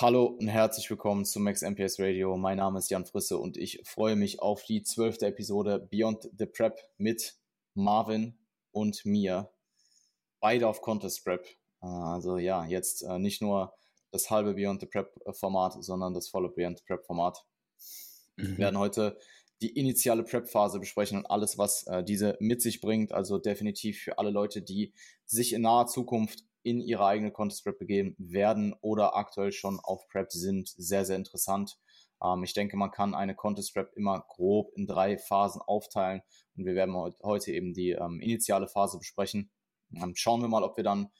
Hallo und herzlich willkommen zu Max MPS Radio. Mein Name ist Jan Frisse und ich freue mich auf die zwölfte Episode Beyond the Prep mit Marvin und mir. Beide auf Contest Prep. Äh, also ja, jetzt äh, nicht nur das halbe Beyond the Prep Format, sondern das volle Beyond the Prep Format. Mhm. Wir werden heute die initiale Prep-Phase besprechen und alles, was äh, diese mit sich bringt. Also definitiv für alle Leute, die sich in naher Zukunft in ihre eigene Contest Prep begeben werden oder aktuell schon auf Prep sind, sehr, sehr interessant. Ähm, ich denke, man kann eine Contest Prep immer grob in drei Phasen aufteilen und wir werden heute eben die ähm, initiale Phase besprechen. Ähm, schauen wir mal, ob wir dann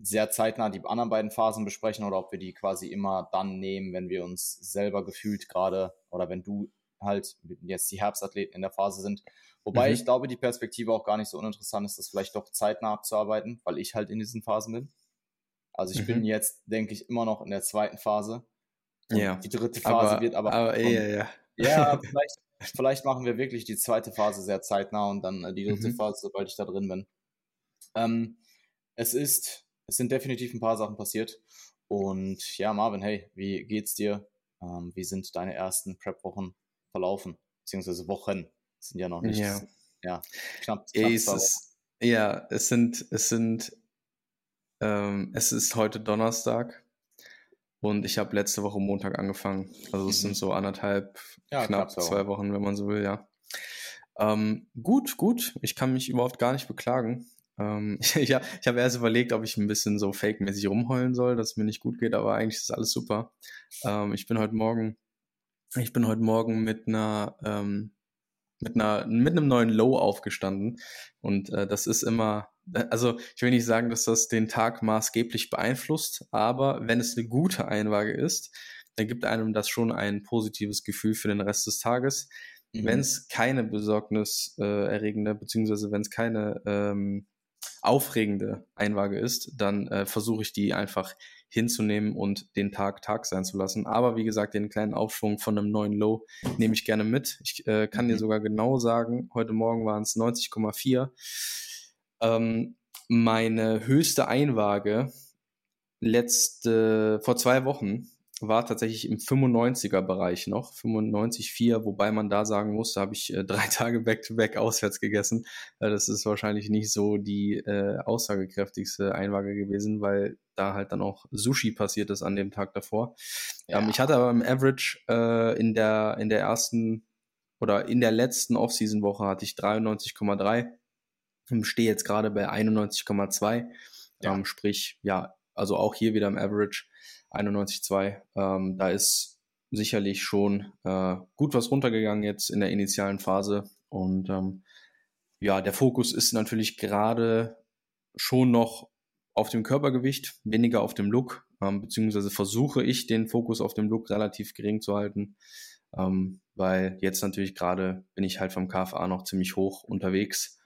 sehr zeitnah die anderen beiden Phasen besprechen oder ob wir die quasi immer dann nehmen, wenn wir uns selber gefühlt gerade oder wenn du halt jetzt die Herbstathleten in der Phase sind. Wobei mhm. ich glaube, die Perspektive auch gar nicht so uninteressant ist, das vielleicht doch zeitnah abzuarbeiten, weil ich halt in diesen Phasen bin. Also ich mhm. bin jetzt, denke ich, immer noch in der zweiten Phase. ja. Die dritte Phase aber, wird aber. aber ja, ja. ja, vielleicht, vielleicht machen wir wirklich die zweite Phase sehr zeitnah und dann äh, die dritte mhm. Phase, sobald ich da drin bin. Ähm, es ist, es sind definitiv ein paar Sachen passiert. Und ja, Marvin, hey, wie geht's dir? Ähm, wie sind deine ersten Prep-Wochen verlaufen, beziehungsweise Wochen. Sind ja noch nicht, ja, ja knapp, knapp es ist, Ja, es sind, es sind, ähm, es ist heute Donnerstag und ich habe letzte Woche Montag angefangen. Also es mhm. sind so anderthalb, ja, knapp zwei Wochen, wenn man so will, ja. Ähm, gut, gut. Ich kann mich überhaupt gar nicht beklagen. Ähm, ich, ich habe erst überlegt, ob ich ein bisschen so fake-mäßig rumheulen soll, dass es mir nicht gut geht, aber eigentlich ist alles super. Ähm, ich bin heute Morgen ich bin heute Morgen mit einer, ähm, mit einer, mit einem neuen Low aufgestanden. Und äh, das ist immer, also ich will nicht sagen, dass das den Tag maßgeblich beeinflusst, aber wenn es eine gute Einwaage ist, dann gibt einem das schon ein positives Gefühl für den Rest des Tages. Mhm. Wenn es keine besorgniserregende, beziehungsweise wenn es keine ähm, aufregende Einwaage ist, dann äh, versuche ich die einfach hinzunehmen und den Tag Tag sein zu lassen. Aber wie gesagt, den kleinen Aufschwung von einem neuen Low nehme ich gerne mit. Ich äh, kann mhm. dir sogar genau sagen, heute Morgen waren es 90,4. Ähm, meine höchste Einwaage letzte, vor zwei Wochen war tatsächlich im 95er Bereich noch, 95,4, wobei man da sagen muss, da habe ich äh, drei Tage back-to-back -back auswärts gegessen. Äh, das ist wahrscheinlich nicht so die äh, aussagekräftigste Einwaage gewesen, weil da halt dann auch Sushi passiert ist an dem Tag davor. Ja. Ähm, ich hatte aber im Average äh, in, der, in der ersten oder in der letzten Off-Season-Woche hatte ich 93,3. Stehe jetzt gerade bei 91,2. Ja. Ähm, sprich, ja, also auch hier wieder im Average 91,2. Ähm, da ist sicherlich schon äh, gut was runtergegangen jetzt in der initialen Phase. Und ähm, ja, der Fokus ist natürlich gerade schon noch auf dem Körpergewicht, weniger auf dem Look, ähm, beziehungsweise versuche ich den Fokus auf dem Look relativ gering zu halten, ähm, weil jetzt natürlich gerade bin ich halt vom KFA noch ziemlich hoch unterwegs.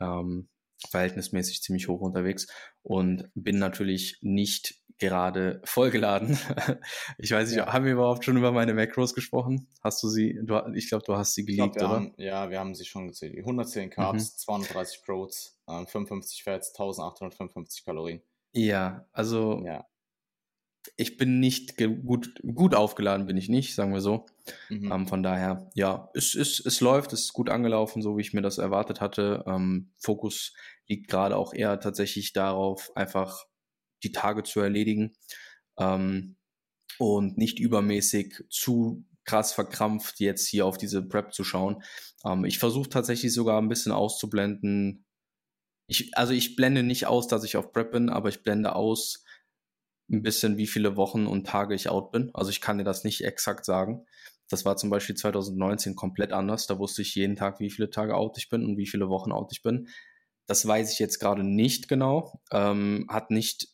Ähm, verhältnismäßig ziemlich hoch unterwegs und bin natürlich nicht gerade vollgeladen. ich weiß nicht, ja. haben wir überhaupt schon über meine Macros gesprochen? Hast du sie, du, ich glaube, du hast sie geliebt, oder? Haben, ja, wir haben sie schon gezählt. 110 Carbs, mhm. 32 Proteins, äh, 55 Fats, 1855 Kalorien. Ja, also ja. Ich bin nicht gut, gut aufgeladen, bin ich nicht, sagen wir so. Mhm. Ähm, von daher, ja, es, es, es läuft, es ist gut angelaufen, so wie ich mir das erwartet hatte. Ähm, Fokus liegt gerade auch eher tatsächlich darauf, einfach die Tage zu erledigen ähm, und nicht übermäßig zu krass verkrampft jetzt hier auf diese Prep zu schauen. Ähm, ich versuche tatsächlich sogar ein bisschen auszublenden. Ich, also ich blende nicht aus, dass ich auf Prep bin, aber ich blende aus ein bisschen, wie viele Wochen und Tage ich out bin. Also ich kann dir das nicht exakt sagen. Das war zum Beispiel 2019 komplett anders. Da wusste ich jeden Tag, wie viele Tage out ich bin und wie viele Wochen out ich bin. Das weiß ich jetzt gerade nicht genau. Ähm, hat nicht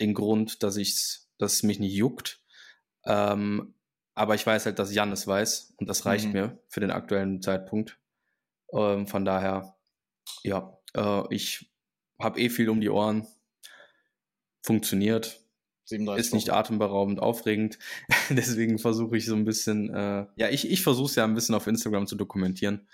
den Grund, dass ich dass es mich nicht juckt. Ähm, aber ich weiß halt, dass Jan es weiß und das reicht mhm. mir für den aktuellen Zeitpunkt. Ähm, von daher, ja, äh, ich habe eh viel um die Ohren. Funktioniert. Ist nicht atemberaubend aufregend. Deswegen versuche ich so ein bisschen, äh, ja, ich, ich versuche es ja ein bisschen auf Instagram zu dokumentieren,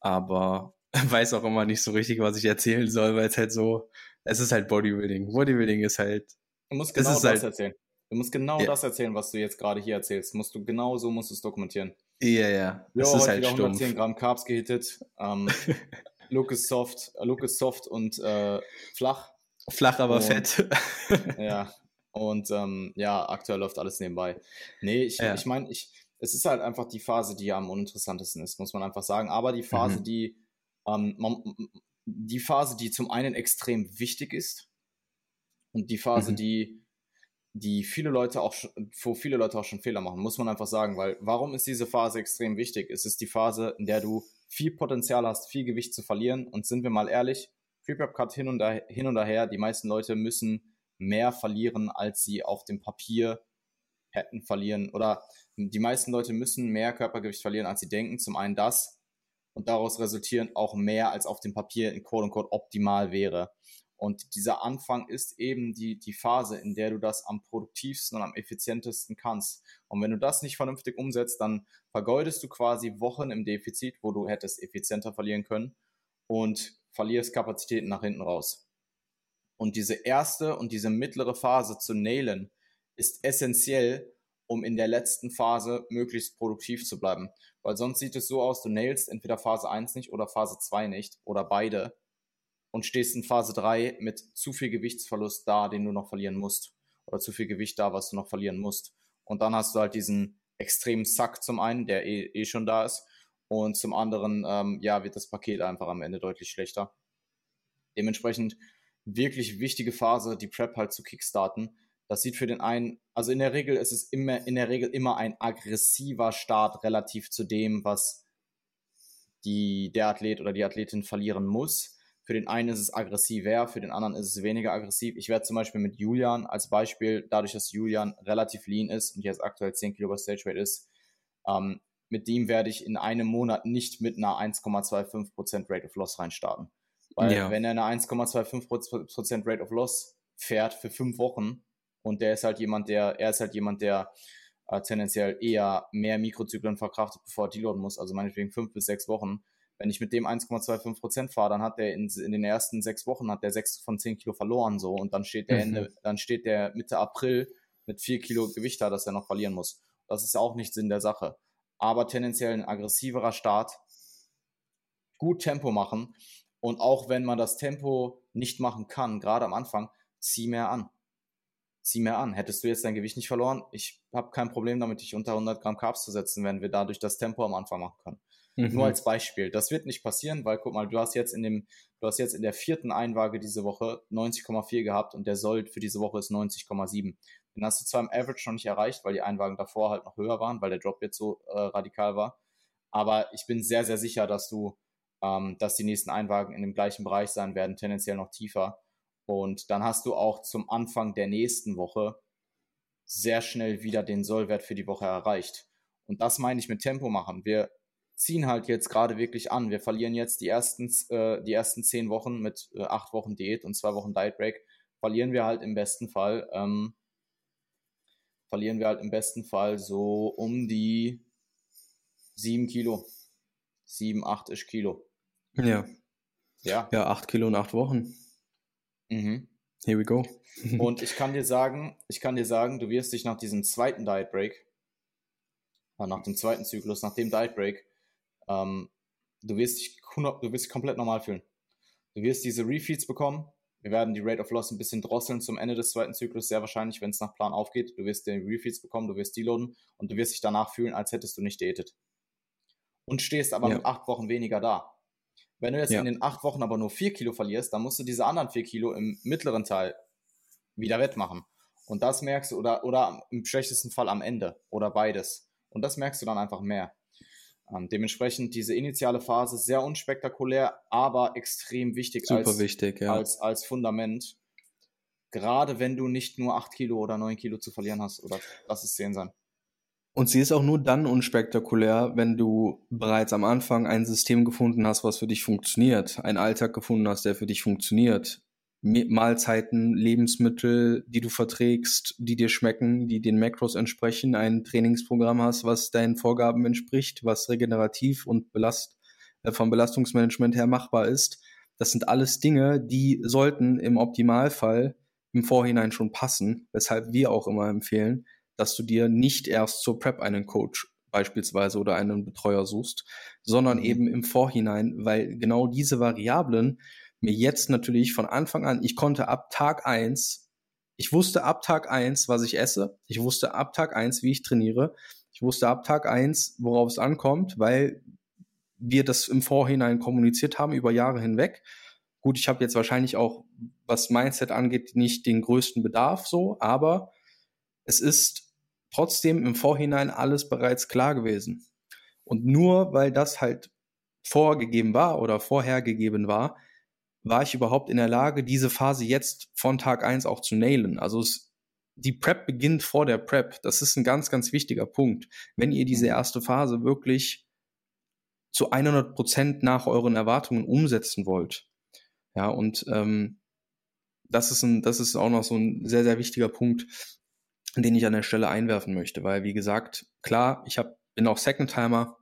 aber weiß auch immer nicht so richtig, was ich erzählen soll, weil es halt so, es ist halt Bodybuilding. Bodybuilding ist halt Du musst genau das, halt, erzählen. Du musst genau ja. das erzählen, was du jetzt gerade hier erzählst. Musst du genau so musst du es dokumentieren. Ja, ja. Das jo, ist halt wieder 110 stumpf. Gramm Carbs gehittet. Ähm, Look ist soft, Look ist soft und äh, flach. Flach, aber und, fett. ja. Und ähm, ja, aktuell läuft alles nebenbei. Nee, ich, ja. ich meine, ich, es ist halt einfach die Phase, die am uninteressantesten ist, muss man einfach sagen. Aber die Phase, mhm. die, ähm, man, die Phase, die zum einen extrem wichtig ist und die Phase, mhm. die, die viele Leute auch, wo viele Leute auch schon Fehler machen, muss man einfach sagen, weil warum ist diese Phase extrem wichtig? Es ist die Phase, in der du viel Potenzial hast, viel Gewicht zu verlieren und sind wir mal ehrlich, Pre-Prep Cut hin und, da, hin und daher, die meisten Leute müssen mehr verlieren, als sie auf dem Papier hätten verlieren oder die meisten Leute müssen mehr Körpergewicht verlieren, als sie denken. Zum einen das und daraus resultierend auch mehr, als auf dem Papier in Quote unquote optimal wäre. Und dieser Anfang ist eben die, die Phase, in der du das am produktivsten und am effizientesten kannst. Und wenn du das nicht vernünftig umsetzt, dann vergeudest du quasi Wochen im Defizit, wo du hättest effizienter verlieren können und verlierst Kapazitäten nach hinten raus. Und diese erste und diese mittlere Phase zu nailen, ist essentiell, um in der letzten Phase möglichst produktiv zu bleiben. Weil sonst sieht es so aus, du nailst entweder Phase 1 nicht oder Phase 2 nicht oder beide und stehst in Phase 3 mit zu viel Gewichtsverlust da, den du noch verlieren musst. Oder zu viel Gewicht da, was du noch verlieren musst. Und dann hast du halt diesen extremen Sack zum einen, der eh, eh schon da ist. Und zum anderen, ähm, ja, wird das Paket einfach am Ende deutlich schlechter. Dementsprechend wirklich wichtige Phase, die Prep halt zu kickstarten. Das sieht für den einen, also in der Regel ist es immer, in der Regel immer ein aggressiver Start relativ zu dem, was die, der Athlet oder die Athletin verlieren muss. Für den einen ist es aggressiver, für den anderen ist es weniger aggressiv. Ich werde zum Beispiel mit Julian als Beispiel, dadurch, dass Julian relativ lean ist und jetzt aktuell 10 Kilo bei Stage Weight ist, ähm, mit dem werde ich in einem Monat nicht mit einer 1,25% Rate of Loss reinstarten. Weil ja. wenn er eine 1,25% Rate of Loss fährt für fünf Wochen und der ist halt jemand, der, er ist halt jemand, der äh, tendenziell eher mehr Mikrozyklen verkraftet, bevor er deloaden muss, also meinetwegen fünf bis sechs Wochen. Wenn ich mit dem 1,25% fahre, dann hat der in, in, den ersten sechs Wochen hat der sechs von zehn Kilo verloren so und dann steht der mhm. Ende, dann steht der Mitte April mit vier Kilo Gewicht da, das er noch verlieren muss. Das ist auch nicht Sinn der Sache. Aber tendenziell ein aggressiverer Start, gut Tempo machen und auch wenn man das Tempo nicht machen kann, gerade am Anfang, zieh mehr an. Zieh mehr an. Hättest du jetzt dein Gewicht nicht verloren, ich habe kein Problem damit, dich unter 100 Gramm Carbs zu setzen, wenn wir dadurch das Tempo am Anfang machen können. Mhm. Nur als Beispiel. Das wird nicht passieren, weil guck mal, du hast jetzt in dem, du hast jetzt in der vierten Einwaage diese Woche 90,4 gehabt und der Sold für diese Woche ist 90,7. Den hast du zwar im Average noch nicht erreicht, weil die Einwagen davor halt noch höher waren, weil der Drop jetzt so äh, radikal war. Aber ich bin sehr, sehr sicher, dass du ähm, dass die nächsten Einwagen in dem gleichen Bereich sein werden, tendenziell noch tiefer. Und dann hast du auch zum Anfang der nächsten Woche sehr schnell wieder den Sollwert für die Woche erreicht. Und das meine ich mit Tempo machen. Wir ziehen halt jetzt gerade wirklich an. Wir verlieren jetzt die ersten, äh, die ersten zehn Wochen mit äh, acht Wochen Diät und zwei Wochen Diet Break. Verlieren wir halt im besten Fall, ähm, verlieren wir halt im besten Fall so um die sieben Kilo. Sieben, acht ish Kilo. Ja. Ja. Ja, acht Kilo in acht Wochen. Mhm. Here we go. Und ich kann dir sagen, ich kann dir sagen, du wirst dich nach diesem zweiten Diet Break, äh, nach dem zweiten Zyklus, nach dem Diet Break, ähm, du wirst dich, du wirst dich komplett normal fühlen. Du wirst diese Refeeds bekommen. Wir werden die Rate of Loss ein bisschen drosseln zum Ende des zweiten Zyklus, sehr wahrscheinlich, wenn es nach Plan aufgeht. Du wirst den Refeeds bekommen, du wirst deloaden und du wirst dich danach fühlen, als hättest du nicht diätet. Und stehst aber ja. mit acht Wochen weniger da. Wenn du jetzt ja. in den acht Wochen aber nur vier Kilo verlierst, dann musst du diese anderen vier Kilo im mittleren Teil wieder wettmachen. Und das merkst du, oder, oder im schlechtesten Fall am Ende oder beides. Und das merkst du dann einfach mehr. Ähm, dementsprechend diese initiale Phase sehr unspektakulär, aber extrem wichtig, Super als, wichtig ja. als, als Fundament. Gerade wenn du nicht nur acht Kilo oder neun Kilo zu verlieren hast, oder lass es zehn sein. Und sie ist auch nur dann unspektakulär, wenn du bereits am Anfang ein System gefunden hast, was für dich funktioniert, einen Alltag gefunden hast, der für dich funktioniert. Mahlzeiten, Lebensmittel, die du verträgst, die dir schmecken, die den Macros entsprechen, ein Trainingsprogramm hast, was deinen Vorgaben entspricht, was regenerativ und belast, äh, vom Belastungsmanagement her machbar ist. Das sind alles Dinge, die sollten im Optimalfall im Vorhinein schon passen, weshalb wir auch immer empfehlen, dass du dir nicht erst zur Prep einen Coach beispielsweise oder einen Betreuer suchst, sondern mhm. eben im Vorhinein, weil genau diese Variablen mir jetzt natürlich von Anfang an, ich konnte ab Tag eins, ich wusste ab Tag eins, was ich esse, ich wusste ab Tag eins, wie ich trainiere, ich wusste ab Tag eins, worauf es ankommt, weil wir das im Vorhinein kommuniziert haben über Jahre hinweg. Gut, ich habe jetzt wahrscheinlich auch, was Mindset angeht, nicht den größten Bedarf so, aber es ist trotzdem im Vorhinein alles bereits klar gewesen. Und nur weil das halt vorgegeben war oder vorhergegeben war, war ich überhaupt in der Lage, diese Phase jetzt von Tag eins auch zu nailen. Also es, die Prep beginnt vor der Prep. Das ist ein ganz, ganz wichtiger Punkt. Wenn ihr diese mhm. erste Phase wirklich zu 100 Prozent nach euren Erwartungen umsetzen wollt. Ja, und ähm, das ist ein, das ist auch noch so ein sehr, sehr wichtiger Punkt, den ich an der Stelle einwerfen möchte, weil wie gesagt, klar, ich hab, bin auch Second Timer,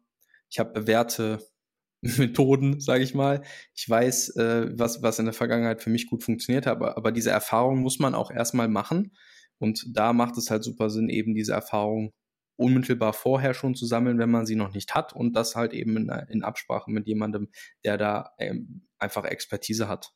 ich habe bewährte Methoden, sage ich mal. Ich weiß, äh, was, was in der Vergangenheit für mich gut funktioniert hat, aber, aber diese Erfahrung muss man auch erstmal machen. Und da macht es halt super Sinn, eben diese Erfahrung unmittelbar vorher schon zu sammeln, wenn man sie noch nicht hat und das halt eben in, in Absprache mit jemandem, der da ähm, einfach Expertise hat.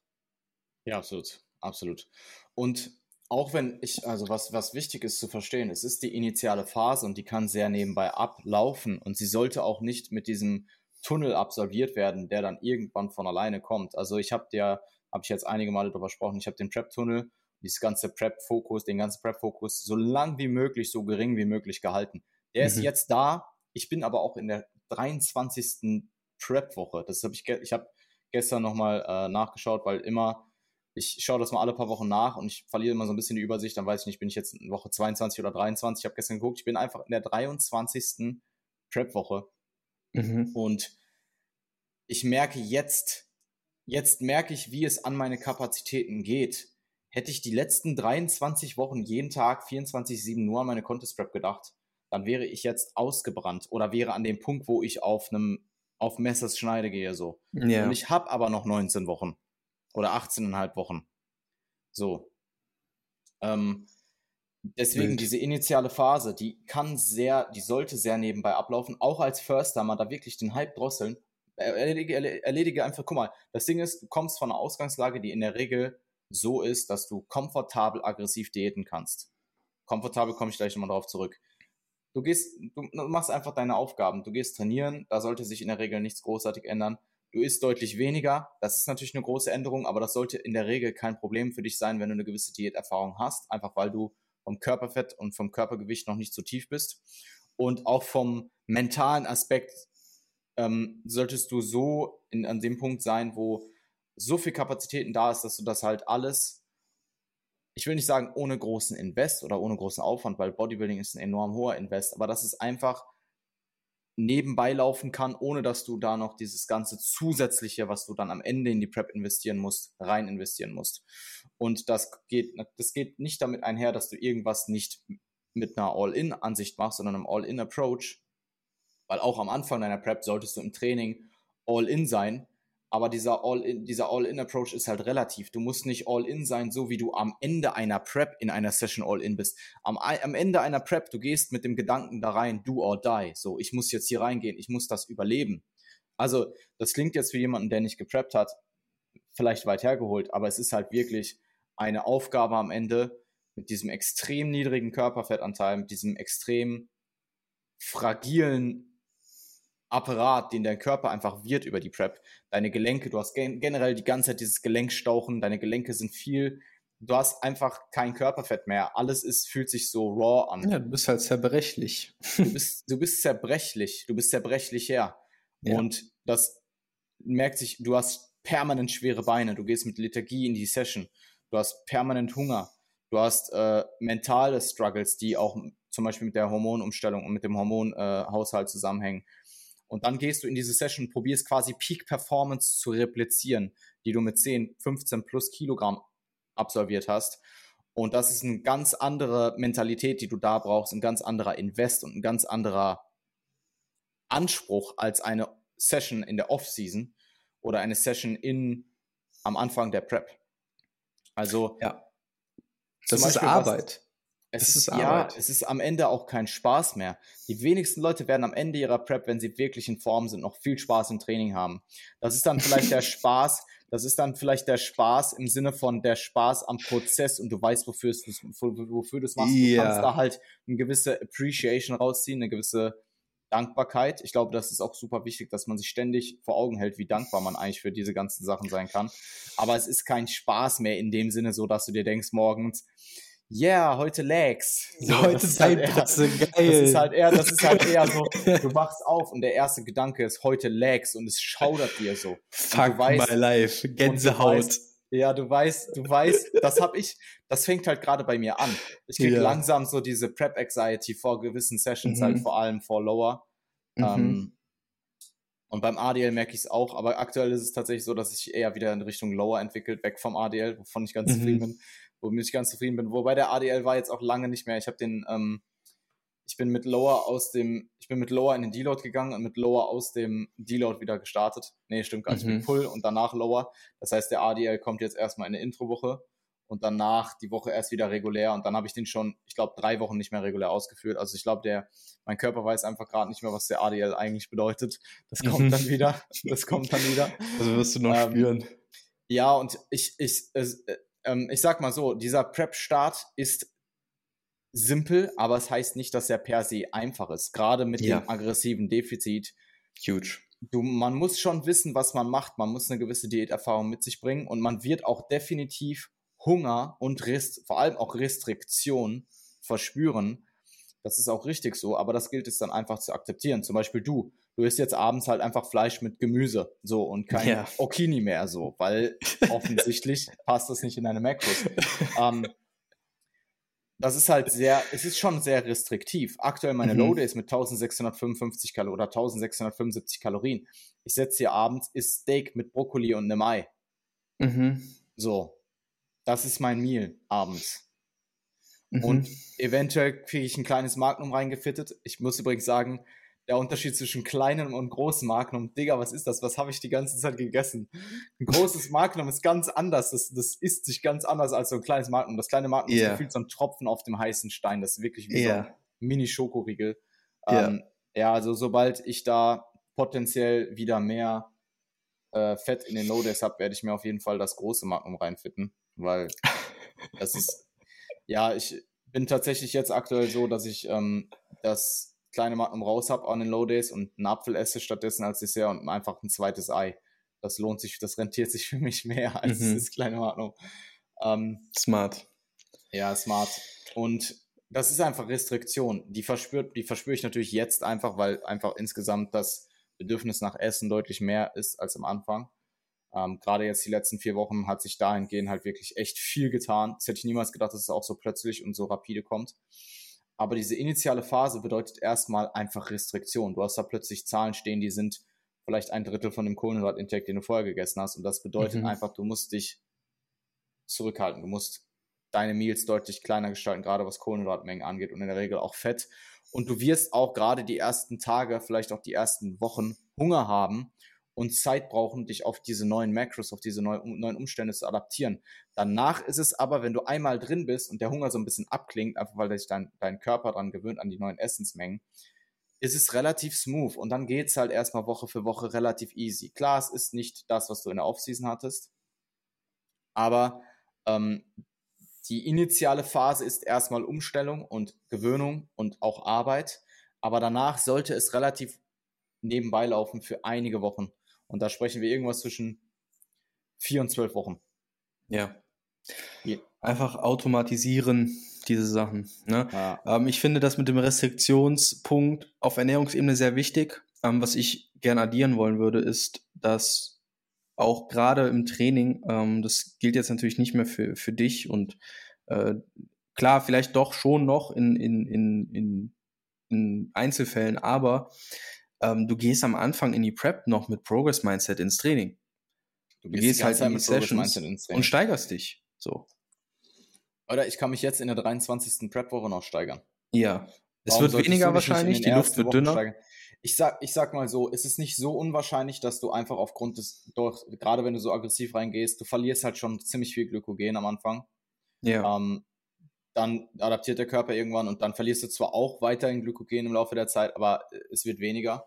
Ja, absolut, absolut. Und auch wenn ich, also was, was wichtig ist zu verstehen, es ist die initiale Phase und die kann sehr nebenbei ablaufen und sie sollte auch nicht mit diesem Tunnel absolviert werden, der dann irgendwann von alleine kommt. Also ich habe dir, habe ich jetzt einige Male darüber gesprochen, ich habe den Prep-Tunnel, dieses ganze Prep-Fokus, den ganzen Prep-Fokus so lang wie möglich, so gering wie möglich gehalten. Der mhm. ist jetzt da. Ich bin aber auch in der 23. Prep-Woche. Das habe ich, ich habe gestern nochmal äh, nachgeschaut, weil immer, ich schaue das mal alle paar Wochen nach und ich verliere immer so ein bisschen die Übersicht. Dann weiß ich nicht, bin ich jetzt in Woche 22 oder 23. Ich habe gestern geguckt, ich bin einfach in der 23. Prep-Woche. Mhm. Und ich merke jetzt, jetzt merke ich, wie es an meine Kapazitäten geht. Hätte ich die letzten 23 Wochen jeden Tag 24-7 nur an meine Contest Prep gedacht, dann wäre ich jetzt ausgebrannt oder wäre an dem Punkt, wo ich auf einem auf Messers Schneide gehe so. Ja. Und ich habe aber noch 19 Wochen oder 18,5 Wochen. So. Ähm, deswegen Wild. diese initiale Phase, die kann sehr, die sollte sehr nebenbei ablaufen, auch als Firster mal da wirklich den Hype drosseln. Erledige, erledige einfach, guck mal, das Ding ist, du kommst von einer Ausgangslage, die in der Regel so ist, dass du komfortabel aggressiv diäten kannst. Komfortabel komme ich gleich nochmal drauf zurück. Du gehst, du machst einfach deine Aufgaben. Du gehst trainieren, da sollte sich in der Regel nichts großartig ändern. Du isst deutlich weniger, das ist natürlich eine große Änderung, aber das sollte in der Regel kein Problem für dich sein, wenn du eine gewisse Diäterfahrung hast, einfach weil du vom Körperfett und vom Körpergewicht noch nicht so tief bist. Und auch vom mentalen Aspekt ähm, solltest du so in, an dem Punkt sein, wo so viel Kapazitäten da ist, dass du das halt alles ich will nicht sagen ohne großen Invest oder ohne großen Aufwand, weil Bodybuilding ist ein enorm hoher Invest, aber dass es einfach nebenbei laufen kann, ohne dass du da noch dieses ganze zusätzliche, was du dann am Ende in die Prep investieren musst, rein investieren musst. Und das geht, das geht nicht damit einher, dass du irgendwas nicht mit einer All-In-Ansicht machst, sondern einem All-In-Approach, weil auch am Anfang deiner Prep solltest du im Training All-In sein, aber dieser All-in, dieser All-in-Approach ist halt relativ. Du musst nicht All-in sein, so wie du am Ende einer Prep in einer Session All-in bist. Am, am Ende einer Prep, du gehst mit dem Gedanken da rein, do or die. So, ich muss jetzt hier reingehen, ich muss das überleben. Also, das klingt jetzt für jemanden, der nicht gepreppt hat, vielleicht weit hergeholt, aber es ist halt wirklich eine Aufgabe am Ende mit diesem extrem niedrigen Körperfettanteil, mit diesem extrem fragilen Apparat, den dein Körper einfach wird über die Prep. Deine Gelenke, du hast gen generell die ganze Zeit dieses Gelenkstauchen, deine Gelenke sind viel, du hast einfach kein Körperfett mehr. Alles ist, fühlt sich so raw an. Ja, du bist halt zerbrechlich. Du bist, du bist zerbrechlich, du bist zerbrechlich her. Ja. Und das merkt sich, du hast permanent schwere Beine, du gehst mit Lethargie in die Session, du hast permanent Hunger, du hast äh, mentale Struggles, die auch zum Beispiel mit der Hormonumstellung und mit dem Hormonhaushalt äh, zusammenhängen. Und dann gehst du in diese Session und probierst quasi Peak Performance zu replizieren, die du mit 10, 15 plus Kilogramm absolviert hast. Und das ist eine ganz andere Mentalität, die du da brauchst, ein ganz anderer Invest und ein ganz anderer Anspruch als eine Session in der Off-Season oder eine Session in, am Anfang der Prep. Also, ja. Das ist Beispiel, Arbeit. Es ist, ist ja, es ist am Ende auch kein Spaß mehr. Die wenigsten Leute werden am Ende ihrer Prep, wenn sie wirklich in Form sind, noch viel Spaß im Training haben. Das ist dann vielleicht der Spaß, das ist dann vielleicht der Spaß im Sinne von der Spaß am Prozess und du weißt, wofür, es, wofür du es machst. Ja. Du kannst da halt eine gewisse Appreciation rausziehen, eine gewisse Dankbarkeit. Ich glaube, das ist auch super wichtig, dass man sich ständig vor Augen hält, wie dankbar man eigentlich für diese ganzen Sachen sein kann. Aber es ist kein Spaß mehr in dem Sinne, so dass du dir denkst morgens, yeah, heute Legs. So, heute Zeitplätze, halt geil. Das ist halt eher, das ist halt eher so, du wachst auf und der erste Gedanke ist heute Legs und es schaudert dir so. Fuck weißt, my life, Gänsehaut. Ja, du weißt, du weißt, das hab ich, das fängt halt gerade bei mir an. Ich krieg ja. langsam so diese Prep Anxiety vor gewissen Sessions, halt mhm. halt vor allem vor Lower. Mhm. Ähm, und beim ADL merke ich es auch, aber aktuell ist es tatsächlich so, dass ich eher wieder in Richtung Lower entwickelt, weg vom ADL, wovon ich ganz mhm. zufrieden bin, womit ich ganz zufrieden bin. Wobei der ADL war jetzt auch lange nicht mehr. Ich habe den, ähm, ich bin mit Lower aus dem, ich bin mit Lower in den Deload gegangen und mit Lower aus dem Deload wieder gestartet. Nee, stimmt gar nicht. Mhm. Mit Pull und danach Lower. Das heißt, der ADL kommt jetzt erstmal in eine Introwoche und danach die Woche erst wieder regulär und dann habe ich den schon, ich glaube, drei Wochen nicht mehr regulär ausgeführt. Also ich glaube, der, mein Körper weiß einfach gerade nicht mehr, was der ADL eigentlich bedeutet. Das kommt mhm. dann wieder. Das kommt dann wieder. Also wirst du noch ähm, spüren. Ja, und ich, ich, äh, äh, ich sag mal so, dieser Prep-Start ist simpel, aber es heißt nicht, dass er per se einfach ist. Gerade mit ja. dem aggressiven Defizit. Huge. Du, man muss schon wissen, was man macht. Man muss eine gewisse Diäterfahrung mit sich bringen und man wird auch definitiv Hunger und Rest, vor allem auch Restriktion verspüren. Das ist auch richtig so, aber das gilt es dann einfach zu akzeptieren. Zum Beispiel du, du isst jetzt abends halt einfach Fleisch mit Gemüse, so und kein ja. Okini mehr, so, weil offensichtlich passt das nicht in deine Macros. ähm, das ist halt sehr, es ist schon sehr restriktiv. Aktuell meine mhm. Low Days mit 1655 Kalorien oder 1675 Kalorien. Ich setze hier abends, isst Steak mit Brokkoli und einem Ei. Mhm. So. Das ist mein Meal abends. Mhm. Und eventuell kriege ich ein kleines Magnum reingefittet. Ich muss übrigens sagen, der Unterschied zwischen kleinem und großem Magnum. Digga, was ist das? Was habe ich die ganze Zeit gegessen? Ein großes Magnum ist ganz anders. Das, das isst sich ganz anders als so ein kleines Magnum. Das kleine Magnum yeah. ist gefühlt so ein Tropfen auf dem heißen Stein. Das ist wirklich wie yeah. so ein Mini-Schokoriegel. Yeah. Ähm, ja, also sobald ich da potenziell wieder mehr äh, Fett in den Low-Days habe, werde ich mir auf jeden Fall das große Magnum reinfitten. Weil das ist, ja, ich bin tatsächlich jetzt aktuell so, dass ich ähm, das kleine Magnum raus habe an den Low Days und einen Apfel esse stattdessen als Dessert und einfach ein zweites Ei. Das lohnt sich, das rentiert sich für mich mehr als mhm. das kleine Magnum. Ähm, smart. Ja, smart. Und das ist einfach Restriktion. Die verspürt, die verspüre ich natürlich jetzt einfach, weil einfach insgesamt das Bedürfnis nach Essen deutlich mehr ist als am Anfang. Ähm, Gerade jetzt die letzten vier Wochen hat sich dahingehend halt wirklich echt viel getan. Das hätte ich niemals gedacht, dass es auch so plötzlich und so rapide kommt. Aber diese initiale Phase bedeutet erstmal einfach Restriktion. Du hast da plötzlich Zahlen stehen, die sind vielleicht ein Drittel von dem Kohlenhydratintake, den du vorher gegessen hast. Und das bedeutet mhm. einfach, du musst dich zurückhalten. Du musst deine Meals deutlich kleiner gestalten, gerade was Kohlenhydratmengen angeht und in der Regel auch Fett. Und du wirst auch gerade die ersten Tage, vielleicht auch die ersten Wochen Hunger haben und Zeit brauchen, dich auf diese neuen Macros, auf diese neuen, neuen Umstände zu adaptieren. Danach ist es aber, wenn du einmal drin bist und der Hunger so ein bisschen abklingt, einfach weil sich dein, dein Körper daran gewöhnt, an die neuen Essensmengen, ist es relativ smooth und dann geht es halt erstmal Woche für Woche relativ easy. Klar, es ist nicht das, was du in der Offseason hattest, aber ähm, die initiale Phase ist erstmal Umstellung und Gewöhnung und auch Arbeit, aber danach sollte es relativ nebenbei laufen für einige Wochen. Und da sprechen wir irgendwas zwischen vier und zwölf Wochen. Ja. ja. Einfach automatisieren, diese Sachen. Ne? Ja. Ähm, ich finde das mit dem Restriktionspunkt auf Ernährungsebene sehr wichtig. Ähm, was ich gerne addieren wollen würde, ist, dass auch gerade im Training, ähm, das gilt jetzt natürlich nicht mehr für, für dich und äh, klar, vielleicht doch schon noch in, in, in, in, in Einzelfällen, aber ähm, du gehst am Anfang in die Prep noch mit Progress Mindset ins Training. Du, du gehst halt in die Sessions und steigerst dich. So. Oder ich kann mich jetzt in der 23. Prep-Woche noch steigern. Ja. Es Warum wird weniger wahrscheinlich, die Luft wird dünner. Steigern? Ich sag, ich sag mal so, es ist nicht so unwahrscheinlich, dass du einfach aufgrund des, doch, gerade wenn du so aggressiv reingehst, du verlierst halt schon ziemlich viel Glykogen am Anfang. Ja. Ähm, dann adaptiert der Körper irgendwann und dann verlierst du zwar auch weiterhin Glykogen im Laufe der Zeit, aber es wird weniger.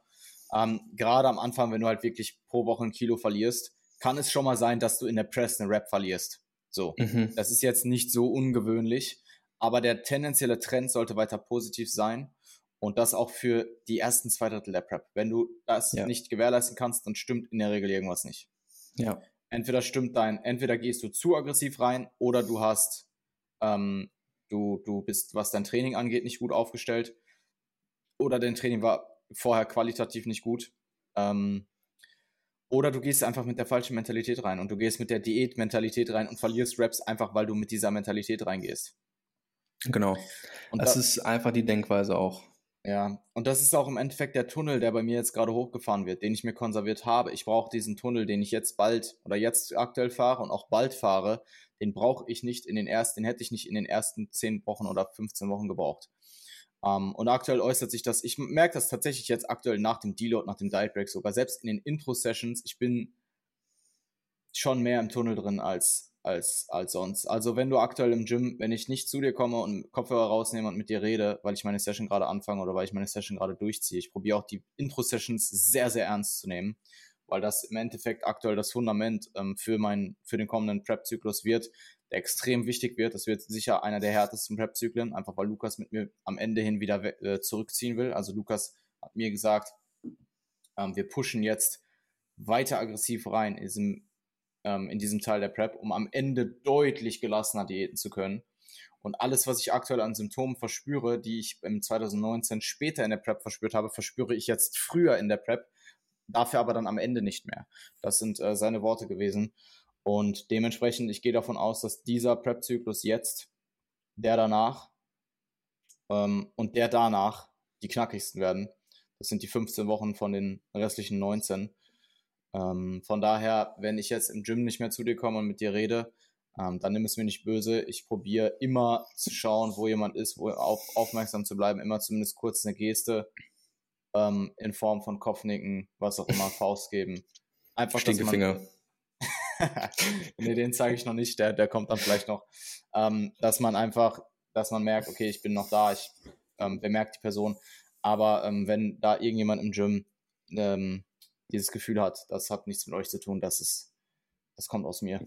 Ähm, gerade am Anfang, wenn du halt wirklich pro Woche ein Kilo verlierst, kann es schon mal sein, dass du in der Press eine Rap verlierst. So, mhm. das ist jetzt nicht so ungewöhnlich, aber der tendenzielle Trend sollte weiter positiv sein und das auch für die ersten zwei Drittel der Prep. Wenn du das ja. nicht gewährleisten kannst, dann stimmt in der Regel irgendwas nicht. Ja. Entweder stimmt dein, entweder gehst du zu aggressiv rein oder du hast, ähm, du, du bist, was dein Training angeht, nicht gut aufgestellt. Oder dein Training war vorher qualitativ nicht gut. Ähm, oder du gehst einfach mit der falschen Mentalität rein und du gehst mit der Diät-Mentalität rein und verlierst Reps einfach, weil du mit dieser Mentalität reingehst. Genau. Und das da, ist einfach die Denkweise auch. Ja, und das ist auch im Endeffekt der Tunnel, der bei mir jetzt gerade hochgefahren wird, den ich mir konserviert habe. Ich brauche diesen Tunnel, den ich jetzt bald oder jetzt aktuell fahre und auch bald fahre, den brauche ich nicht in den ersten, den hätte ich nicht in den ersten 10 Wochen oder 15 Wochen gebraucht. Um, ähm, und aktuell äußert sich das, ich merke das tatsächlich jetzt aktuell nach dem Deload, nach dem Diet Break sogar, selbst in den Intro-Sessions, ich bin schon mehr im Tunnel drin als, als, als sonst. Also wenn du aktuell im Gym, wenn ich nicht zu dir komme und Kopfhörer rausnehme und mit dir rede, weil ich meine Session gerade anfange oder weil ich meine Session gerade durchziehe, ich probiere auch die Intro-Sessions sehr, sehr ernst zu nehmen, weil das im Endeffekt aktuell das Fundament ähm, für, mein, für den kommenden Prep-Zyklus wird, der extrem wichtig wird. Das wird sicher einer der härtesten Prep-Zyklen, einfach weil Lukas mit mir am Ende hin wieder äh, zurückziehen will. Also Lukas hat mir gesagt, ähm, wir pushen jetzt weiter aggressiv rein in diesem, ähm, in diesem Teil der Prep, um am Ende deutlich gelassener diäten zu können. Und alles, was ich aktuell an Symptomen verspüre, die ich im 2019 später in der Prep verspürt habe, verspüre ich jetzt früher in der Prep, dafür aber dann am Ende nicht mehr. Das sind äh, seine Worte gewesen. Und dementsprechend, ich gehe davon aus, dass dieser Prep-Zyklus jetzt, der danach ähm, und der danach die knackigsten werden. Das sind die 15 Wochen von den restlichen 19. Ähm, von daher, wenn ich jetzt im Gym nicht mehr zu dir komme und mit dir rede, ähm, dann nimm es mir nicht böse. Ich probiere immer zu schauen, wo jemand ist, wo auf, aufmerksam zu bleiben, immer zumindest kurz eine Geste ähm, in Form von Kopfnicken, was auch immer, Faust geben. Einfach, Stinkefinger. man, nee, den zeige ich noch nicht, der, der kommt dann vielleicht noch. Ähm, dass man einfach, dass man merkt, okay, ich bin noch da, ich ähm, bemerkt die Person. Aber ähm, wenn da irgendjemand im Gym ähm, dieses Gefühl hat, das hat nichts mit euch zu tun, das ist, das kommt aus mir.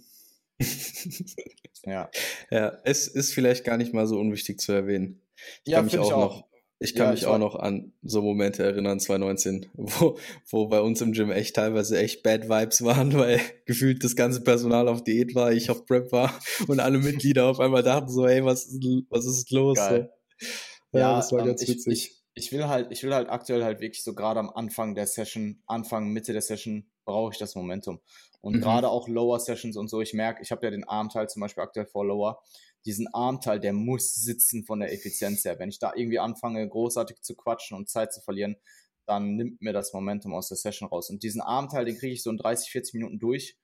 ja. Ja, es ist vielleicht gar nicht mal so unwichtig zu erwähnen. Ich ja, kann mich auch, auch noch ich kann ja, mich ich auch noch an so Momente erinnern, 2019, wo, wo bei uns im Gym echt teilweise echt Bad Vibes waren, weil gefühlt das ganze Personal auf Diät war, ich auf Prep war und alle Mitglieder auf einmal dachten so, hey, was, ist, was ist los? Geil. Ja, ja, das war ähm, ganz witzig. Ich, ich, ich, will halt, ich will halt aktuell halt wirklich so gerade am Anfang der Session, Anfang, Mitte der Session brauche ich das Momentum. Und mhm. gerade auch Lower Sessions und so, ich merke, ich habe ja den Armteil zum Beispiel aktuell vor Lower diesen Armteil, der muss sitzen von der Effizienz her. Wenn ich da irgendwie anfange, großartig zu quatschen und Zeit zu verlieren, dann nimmt mir das Momentum aus der Session raus. Und diesen Armteil, den kriege ich so in 30, 40 Minuten durch.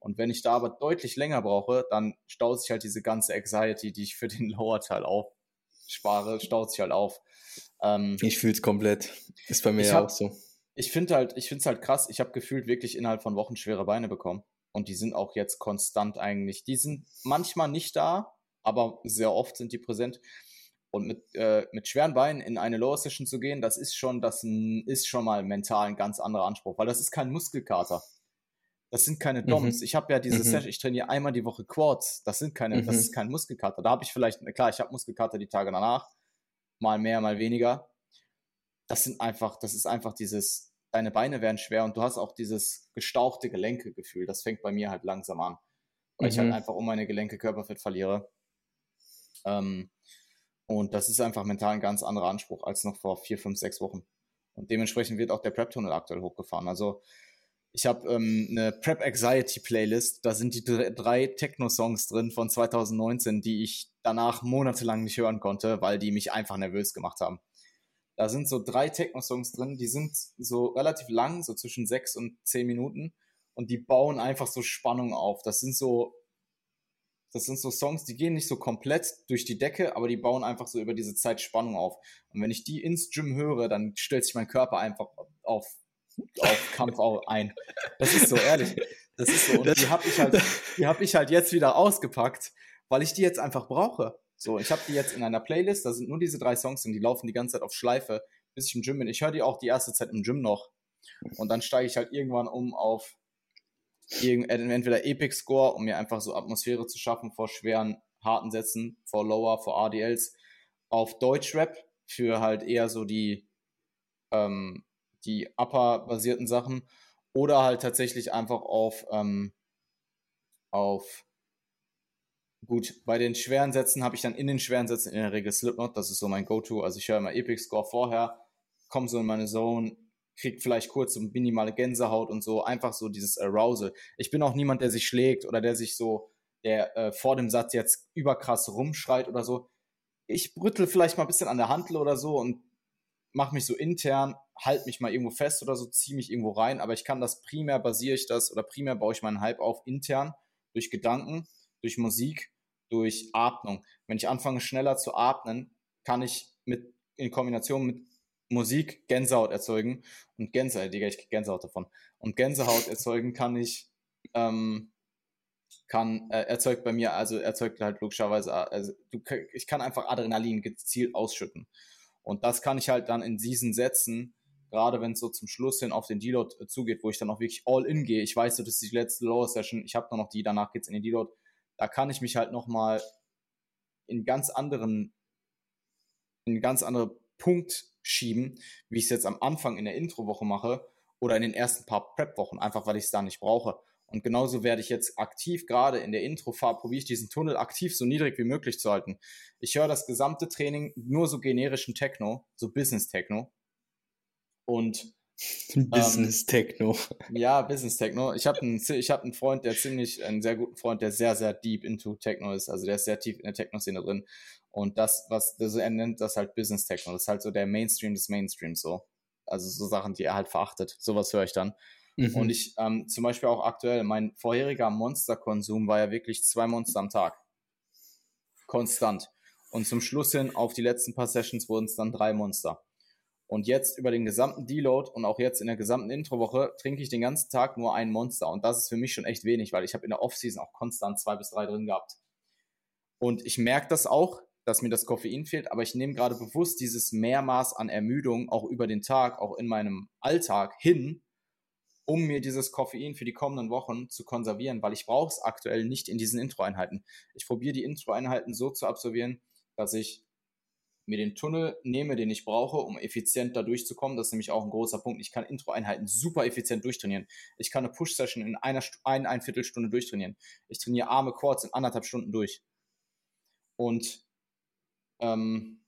Und wenn ich da aber deutlich länger brauche, dann staut sich halt diese ganze Anxiety, die ich für den Lower-Teil aufspare, staut sich halt auf. Ähm, ich fühle es komplett. Ist bei mir ja auch so. Ich finde halt, ich finde es halt krass. Ich habe gefühlt wirklich innerhalb von Wochen schwere Beine bekommen. Und die sind auch jetzt konstant eigentlich. Die sind manchmal nicht da, aber sehr oft sind die präsent. Und mit, äh, mit schweren Beinen in eine Lower Session zu gehen, das ist schon, das ist schon mal mental ein ganz anderer Anspruch, weil das ist kein Muskelkater. Das sind keine Doms. Mhm. Ich habe ja diese mhm. Session, ich trainiere einmal die Woche Quads. Das sind keine, mhm. das ist kein Muskelkater. Da habe ich vielleicht, klar, ich habe Muskelkater die Tage danach, mal mehr, mal weniger. Das sind einfach, das ist einfach dieses, deine Beine werden schwer und du hast auch dieses gestauchte Gelenkegefühl. Das fängt bei mir halt langsam an, weil ich halt mhm. einfach um meine Gelenke Körperfett verliere. Ähm, und das ist einfach mental ein ganz anderer Anspruch als noch vor vier, fünf, sechs Wochen. Und dementsprechend wird auch der Prep-Tunnel aktuell hochgefahren. Also ich habe ähm, eine Prep Anxiety Playlist, da sind die drei Techno-Songs drin von 2019, die ich danach monatelang nicht hören konnte, weil die mich einfach nervös gemacht haben. Da sind so drei Techno-Songs drin, die sind so relativ lang, so zwischen sechs und zehn Minuten und die bauen einfach so Spannung auf. Das sind so das sind so Songs, die gehen nicht so komplett durch die Decke, aber die bauen einfach so über diese Zeit Spannung auf. Und wenn ich die ins Gym höre, dann stellt sich mein Körper einfach auf, auf Kampf ein. Das ist so, ehrlich. Das ist so. Und die habe ich, halt, hab ich halt jetzt wieder ausgepackt, weil ich die jetzt einfach brauche. So, ich habe die jetzt in einer Playlist, da sind nur diese drei Songs und die laufen die ganze Zeit auf Schleife, bis ich im Gym bin. Ich höre die auch die erste Zeit im Gym noch. Und dann steige ich halt irgendwann um auf entweder Epic Score, um mir einfach so Atmosphäre zu schaffen vor schweren, harten Sätzen, vor Lower, vor ADLs, auf Deutschrap für halt eher so die, ähm, die Upper-basierten Sachen oder halt tatsächlich einfach auf, ähm, auf gut, bei den schweren Sätzen habe ich dann in den schweren Sätzen in der Regel Slipknot, das ist so mein Go-To, also ich höre immer Epic Score vorher, komme so in meine Zone, kriegt vielleicht kurz so minimale Gänsehaut und so, einfach so dieses Arousal. Ich bin auch niemand, der sich schlägt oder der sich so, der äh, vor dem Satz jetzt überkrass rumschreit oder so. Ich brüttel vielleicht mal ein bisschen an der Handel oder so und mache mich so intern, halt mich mal irgendwo fest oder so, ziehe mich irgendwo rein, aber ich kann das primär basiere ich das oder primär baue ich meinen Hype auf intern durch Gedanken, durch Musik, durch Atmung. Wenn ich anfange schneller zu atmen, kann ich mit in Kombination mit Musik Gänsehaut erzeugen und Gänsehaut, Digga, ich krieg Gänsehaut davon. Und Gänsehaut erzeugen kann ich, ähm, kann, äh, erzeugt bei mir, also erzeugt halt logischerweise, also du, ich kann einfach Adrenalin gezielt ausschütten. Und das kann ich halt dann in diesen Sätzen, gerade wenn es so zum Schluss hin auf den Deload äh, zugeht, wo ich dann auch wirklich all in gehe, ich weiß, das ist die letzte Lower Session, ich habe nur noch die, danach geht's in den Deload, da kann ich mich halt nochmal in ganz anderen, in ganz andere Punkt schieben, wie ich es jetzt am Anfang in der Introwoche mache oder in den ersten paar Prep-Wochen, einfach weil ich es da nicht brauche. Und genauso werde ich jetzt aktiv, gerade in der Introfahrt, probiere ich diesen Tunnel aktiv so niedrig wie möglich zu halten. Ich höre das gesamte Training nur so generischen Techno, so Business-Techno. Und Business Techno. Ähm, ja, Business Techno. Ich habe einen, hab einen Freund, der ziemlich, einen sehr guten Freund, der sehr, sehr deep into Techno ist. Also der ist sehr tief in der Techno-Szene drin. Und das, was also er nennt, das halt Business Techno. Das ist halt so der Mainstream des Mainstreams so. Also so Sachen, die er halt verachtet. Sowas höre ich dann. Mhm. Und ich, ähm, zum Beispiel auch aktuell, mein vorheriger Monsterkonsum war ja wirklich zwei Monster am Tag. Konstant. Und zum Schluss hin, auf die letzten paar Sessions, wurden es dann drei Monster. Und jetzt über den gesamten Deload und auch jetzt in der gesamten Introwoche trinke ich den ganzen Tag nur ein Monster. Und das ist für mich schon echt wenig, weil ich habe in der Offseason auch konstant zwei bis drei drin gehabt. Und ich merke das auch, dass mir das Koffein fehlt, aber ich nehme gerade bewusst dieses Mehrmaß an Ermüdung auch über den Tag, auch in meinem Alltag hin, um mir dieses Koffein für die kommenden Wochen zu konservieren, weil ich brauche es aktuell nicht in diesen Intro-Einheiten. Ich probiere die Intro-Einheiten so zu absolvieren, dass ich mir den Tunnel nehme, den ich brauche, um effizient da durchzukommen. Das ist nämlich auch ein großer Punkt. Ich kann Intro-Einheiten super effizient durchtrainieren. Ich kann eine Push-Session in einer ein, ein Viertelstunde durchtrainieren. Ich trainiere Arme Quads in anderthalb Stunden durch. Und ähm,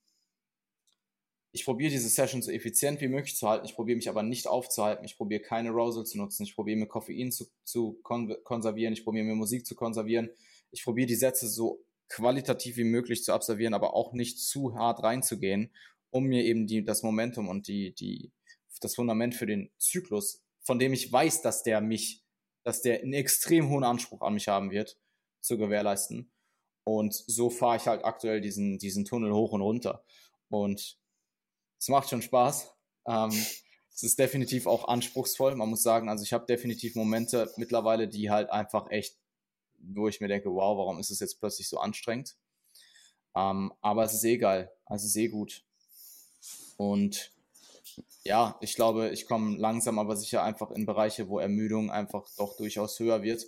ich probiere diese Session so effizient wie möglich zu halten. Ich probiere mich aber nicht aufzuhalten. Ich probiere keine Rosal zu nutzen. Ich probiere mir Koffein zu, zu kon konservieren. Ich probiere mir Musik zu konservieren. Ich probiere die Sätze so qualitativ wie möglich zu absolvieren, aber auch nicht zu hart reinzugehen, um mir eben die, das Momentum und die, die, das Fundament für den Zyklus, von dem ich weiß, dass der mich, dass der einen extrem hohen Anspruch an mich haben wird, zu gewährleisten. Und so fahre ich halt aktuell diesen, diesen Tunnel hoch und runter. Und es macht schon Spaß. Ähm, es ist definitiv auch anspruchsvoll. Man muss sagen, also ich habe definitiv Momente mittlerweile, die halt einfach echt wo ich mir denke, wow, warum ist es jetzt plötzlich so anstrengend? Ähm, aber es ist eh geil, also es ist eh gut. Und ja, ich glaube, ich komme langsam aber sicher einfach in Bereiche, wo Ermüdung einfach doch durchaus höher wird.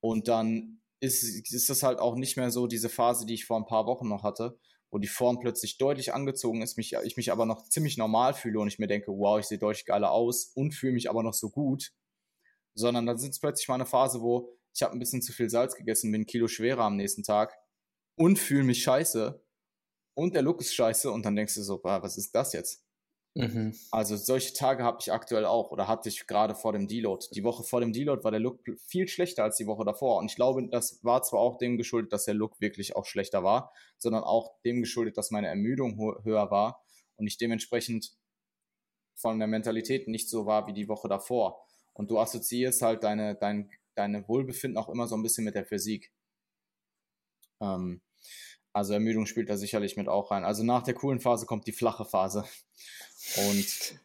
Und dann ist, ist das halt auch nicht mehr so diese Phase, die ich vor ein paar Wochen noch hatte, wo die Form plötzlich deutlich angezogen ist, mich, ich mich aber noch ziemlich normal fühle und ich mir denke, wow, ich sehe deutlich geiler aus und fühle mich aber noch so gut. Sondern dann sind es plötzlich mal eine Phase, wo ich habe ein bisschen zu viel Salz gegessen, bin ein Kilo schwerer am nächsten Tag und fühle mich scheiße und der Look ist scheiße und dann denkst du so, was ist das jetzt? Mhm. Also solche Tage habe ich aktuell auch oder hatte ich gerade vor dem Deload. Die Woche vor dem Deload war der Look viel schlechter als die Woche davor und ich glaube, das war zwar auch dem geschuldet, dass der Look wirklich auch schlechter war, sondern auch dem geschuldet, dass meine Ermüdung höher war und ich dementsprechend von der Mentalität nicht so war wie die Woche davor. Und du assoziierst halt deine, dein deine Wohlbefinden auch immer so ein bisschen mit der Physik. Ähm, also Ermüdung spielt da sicherlich mit auch rein. Also nach der coolen Phase kommt die flache Phase. Und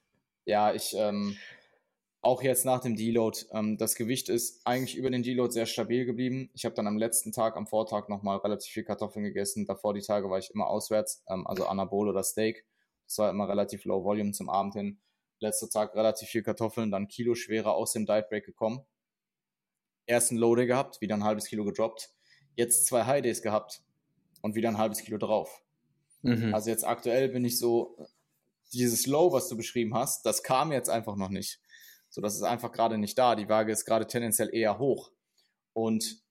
ja, ich, ähm, auch jetzt nach dem Deload, ähm, das Gewicht ist eigentlich über den Deload sehr stabil geblieben. Ich habe dann am letzten Tag, am Vortag nochmal relativ viel Kartoffeln gegessen. Davor die Tage war ich immer auswärts, ähm, also Anabol oder Steak. Das war immer relativ low volume zum Abend hin. Letzter Tag relativ viel Kartoffeln, dann Kilo schwerer aus dem Diet Break gekommen. Ersten Low Day gehabt, wieder ein halbes Kilo gedroppt. Jetzt zwei High Days gehabt und wieder ein halbes Kilo drauf. Mhm. Also jetzt aktuell bin ich so, dieses Low, was du beschrieben hast, das kam jetzt einfach noch nicht. So, das ist einfach gerade nicht da. Die Waage ist gerade tendenziell eher hoch. Und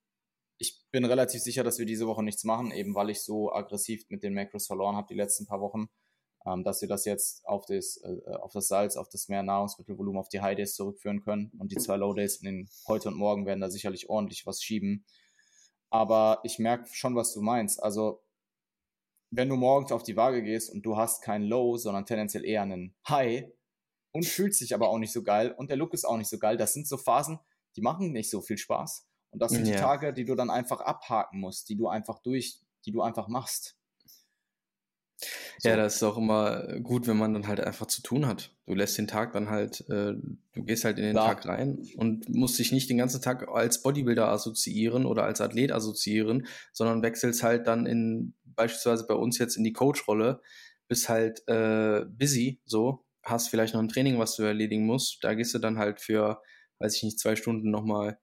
ich bin relativ sicher, dass wir diese Woche nichts machen, eben weil ich so aggressiv mit den Macros verloren habe die letzten paar Wochen, ähm, dass wir das jetzt auf das, äh, auf das Salz, auf das mehr Nahrungsmittelvolumen, auf die High Days zurückführen können. Und die zwei Low Days in den heute und morgen werden da sicherlich ordentlich was schieben. Aber ich merke schon, was du meinst. Also, wenn du morgens auf die Waage gehst und du hast kein Low, sondern tendenziell eher einen High, und fühlt sich aber auch nicht so geil und der Look ist auch nicht so geil. Das sind so Phasen, die machen nicht so viel Spaß. Und das sind ja. die Tage, die du dann einfach abhaken musst, die du einfach durch, die du einfach machst. So. Ja, das ist auch immer gut, wenn man dann halt einfach zu tun hat. Du lässt den Tag dann halt, äh, du gehst halt in den Klar. Tag rein und musst dich nicht den ganzen Tag als Bodybuilder assoziieren oder als Athlet assoziieren, sondern wechselst halt dann in, beispielsweise bei uns jetzt in die Coach-Rolle, bist halt äh, busy so hast vielleicht noch ein Training, was du erledigen musst. Da gehst du dann halt für, weiß ich nicht, zwei Stunden nochmal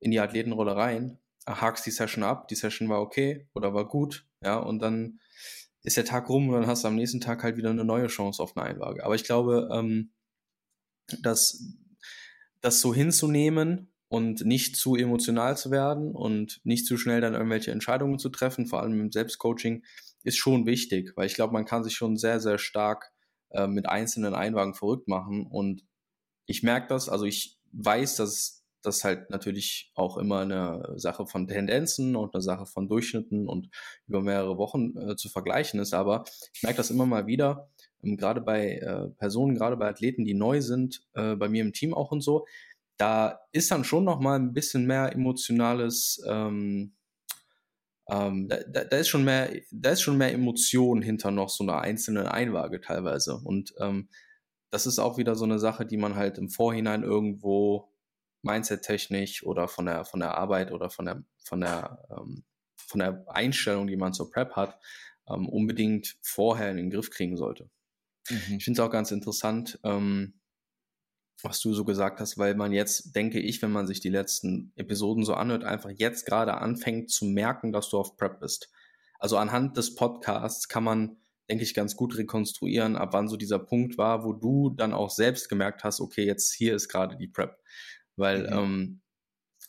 in die Athletenrolle rein, hakst die Session ab, die Session war okay oder war gut, ja, und dann ist der Tag rum und dann hast du am nächsten Tag halt wieder eine neue Chance auf eine Einwaage. Aber ich glaube, ähm, dass das so hinzunehmen und nicht zu emotional zu werden und nicht zu schnell dann irgendwelche Entscheidungen zu treffen, vor allem im Selbstcoaching, ist schon wichtig, weil ich glaube, man kann sich schon sehr, sehr stark äh, mit einzelnen Einwagen verrückt machen. Und ich merke das, also ich weiß, dass das halt natürlich auch immer eine Sache von Tendenzen und eine Sache von Durchschnitten und über mehrere Wochen äh, zu vergleichen ist. Aber ich merke das immer mal wieder, ähm, gerade bei äh, Personen, gerade bei Athleten, die neu sind, äh, bei mir im Team auch und so. Da ist dann schon noch mal ein bisschen mehr emotionales ähm, ähm, da, da, da, ist schon mehr, da ist schon mehr Emotion hinter noch so einer einzelnen Einwaage teilweise. Und ähm, das ist auch wieder so eine Sache, die man halt im Vorhinein irgendwo Mindset-technisch oder von der, von der Arbeit oder von der, von der, ähm, von der Einstellung, die man zur Prep hat, ähm, unbedingt vorher in den Griff kriegen sollte. Mhm. Ich finde es auch ganz interessant, ähm, was du so gesagt hast, weil man jetzt, denke ich, wenn man sich die letzten Episoden so anhört, einfach jetzt gerade anfängt zu merken, dass du auf Prep bist. Also anhand des Podcasts kann man, denke ich, ganz gut rekonstruieren, ab wann so dieser Punkt war, wo du dann auch selbst gemerkt hast, okay, jetzt hier ist gerade die Prep. Weil mhm. ähm,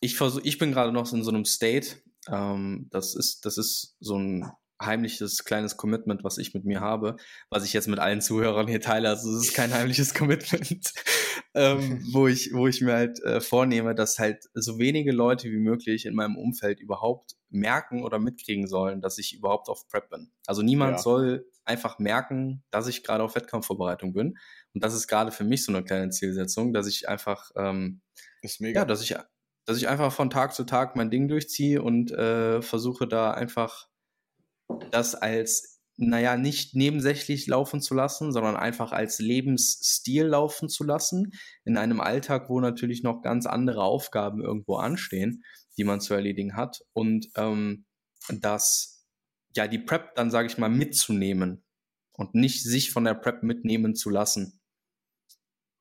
ich versuche, ich bin gerade noch in so einem State, ähm, das ist, das ist so ein heimliches kleines Commitment, was ich mit mir habe, was ich jetzt mit allen Zuhörern hier teile. Also es ist kein heimliches Commitment, ähm, wo ich, wo ich mir halt äh, vornehme, dass halt so wenige Leute wie möglich in meinem Umfeld überhaupt merken oder mitkriegen sollen, dass ich überhaupt auf Prep bin. Also niemand ja. soll einfach merken, dass ich gerade auf Wettkampfvorbereitung bin. Und das ist gerade für mich so eine kleine Zielsetzung, dass ich einfach, ähm, ist mega. ja, dass ich, dass ich einfach von Tag zu Tag mein Ding durchziehe und äh, versuche da einfach das als, naja, nicht nebensächlich laufen zu lassen, sondern einfach als Lebensstil laufen zu lassen, in einem Alltag, wo natürlich noch ganz andere Aufgaben irgendwo anstehen, die man zu erledigen hat. Und ähm, das, ja, die Prep dann, sage ich mal, mitzunehmen und nicht sich von der Prep mitnehmen zu lassen.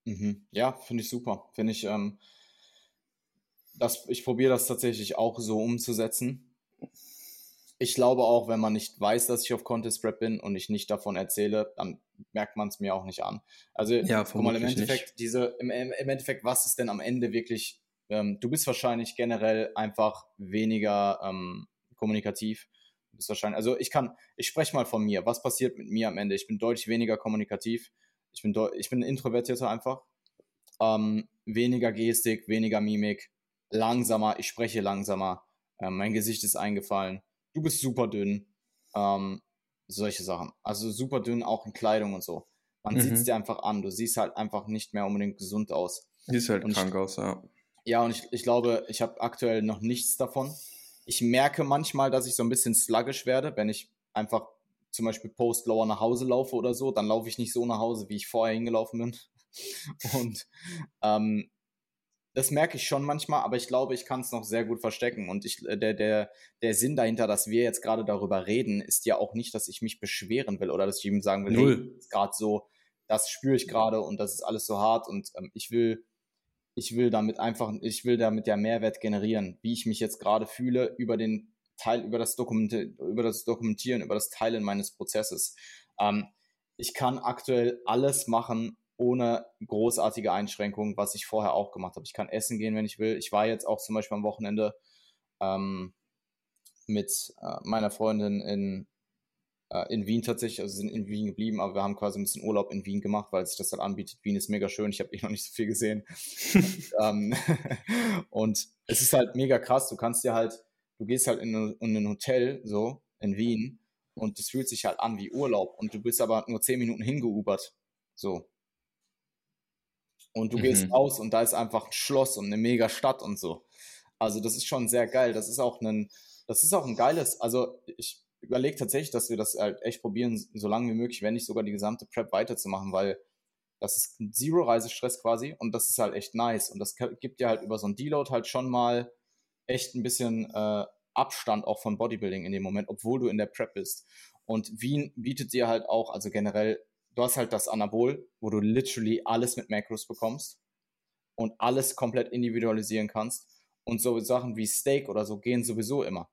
Mhm. Ja, finde ich super. Finde ich, ähm, das, ich probiere das tatsächlich auch so umzusetzen ich glaube auch, wenn man nicht weiß, dass ich auf Contest Prep bin und ich nicht davon erzähle, dann merkt man es mir auch nicht an. Also, ja, guck mal, im Endeffekt, nicht. diese, im, im, Endeffekt, was ist denn am Ende wirklich, ähm, du bist wahrscheinlich generell einfach weniger ähm, kommunikativ. Du bist wahrscheinlich, also ich kann, ich spreche mal von mir. Was passiert mit mir am Ende? Ich bin deutlich weniger kommunikativ. Ich bin, ich bin introvertierter einfach. Ähm, weniger Gestik, weniger Mimik, langsamer, ich spreche langsamer. Ähm, mein Gesicht ist eingefallen du bist super dünn. Ähm, solche Sachen. Also super dünn auch in Kleidung und so. Man mhm. sieht es dir einfach an. Du siehst halt einfach nicht mehr unbedingt gesund aus. Siehst halt und krank ich, aus, ja. Ja, und ich, ich glaube, ich habe aktuell noch nichts davon. Ich merke manchmal, dass ich so ein bisschen sluggish werde, wenn ich einfach zum Beispiel post-lower nach Hause laufe oder so, dann laufe ich nicht so nach Hause, wie ich vorher hingelaufen bin. Und ähm, das merke ich schon manchmal, aber ich glaube, ich kann es noch sehr gut verstecken. Und ich, äh, der, der, der Sinn dahinter, dass wir jetzt gerade darüber reden, ist ja auch nicht, dass ich mich beschweren will oder dass ich ihm sagen will, Null. hey, ist gerade so, das spüre ich gerade und das ist alles so hart und ähm, ich will, ich will damit einfach, ich will damit ja Mehrwert generieren, wie ich mich jetzt gerade fühle über den Teil, über das, Dokumente, über das Dokumentieren, über das Teilen meines Prozesses. Ähm, ich kann aktuell alles machen, ohne großartige Einschränkungen, was ich vorher auch gemacht habe. Ich kann essen gehen, wenn ich will. Ich war jetzt auch zum Beispiel am Wochenende ähm, mit äh, meiner Freundin in, äh, in Wien tatsächlich, also sind in Wien geblieben, aber wir haben quasi ein bisschen Urlaub in Wien gemacht, weil sich das halt anbietet. Wien ist mega schön, ich habe eh noch nicht so viel gesehen. und, ähm, und es ist halt mega krass, du kannst dir halt, du gehst halt in, in ein Hotel so in Wien und es fühlt sich halt an wie Urlaub und du bist aber nur zehn Minuten hingeubert. So und du mhm. gehst raus und da ist einfach ein Schloss und eine mega Stadt und so. Also das ist schon sehr geil. Das ist auch ein, das ist auch ein geiles, also ich überlege tatsächlich, dass wir das halt echt probieren, so lange wie möglich, wenn nicht sogar die gesamte Prep weiterzumachen, weil das ist Zero Reisestress quasi und das ist halt echt nice und das gibt dir halt über so ein Deload halt schon mal echt ein bisschen äh, Abstand auch von Bodybuilding in dem Moment, obwohl du in der Prep bist. Und Wien bietet dir halt auch, also generell du hast halt das Anabol, wo du literally alles mit Macros bekommst und alles komplett individualisieren kannst. Und so Sachen wie Steak oder so gehen sowieso immer.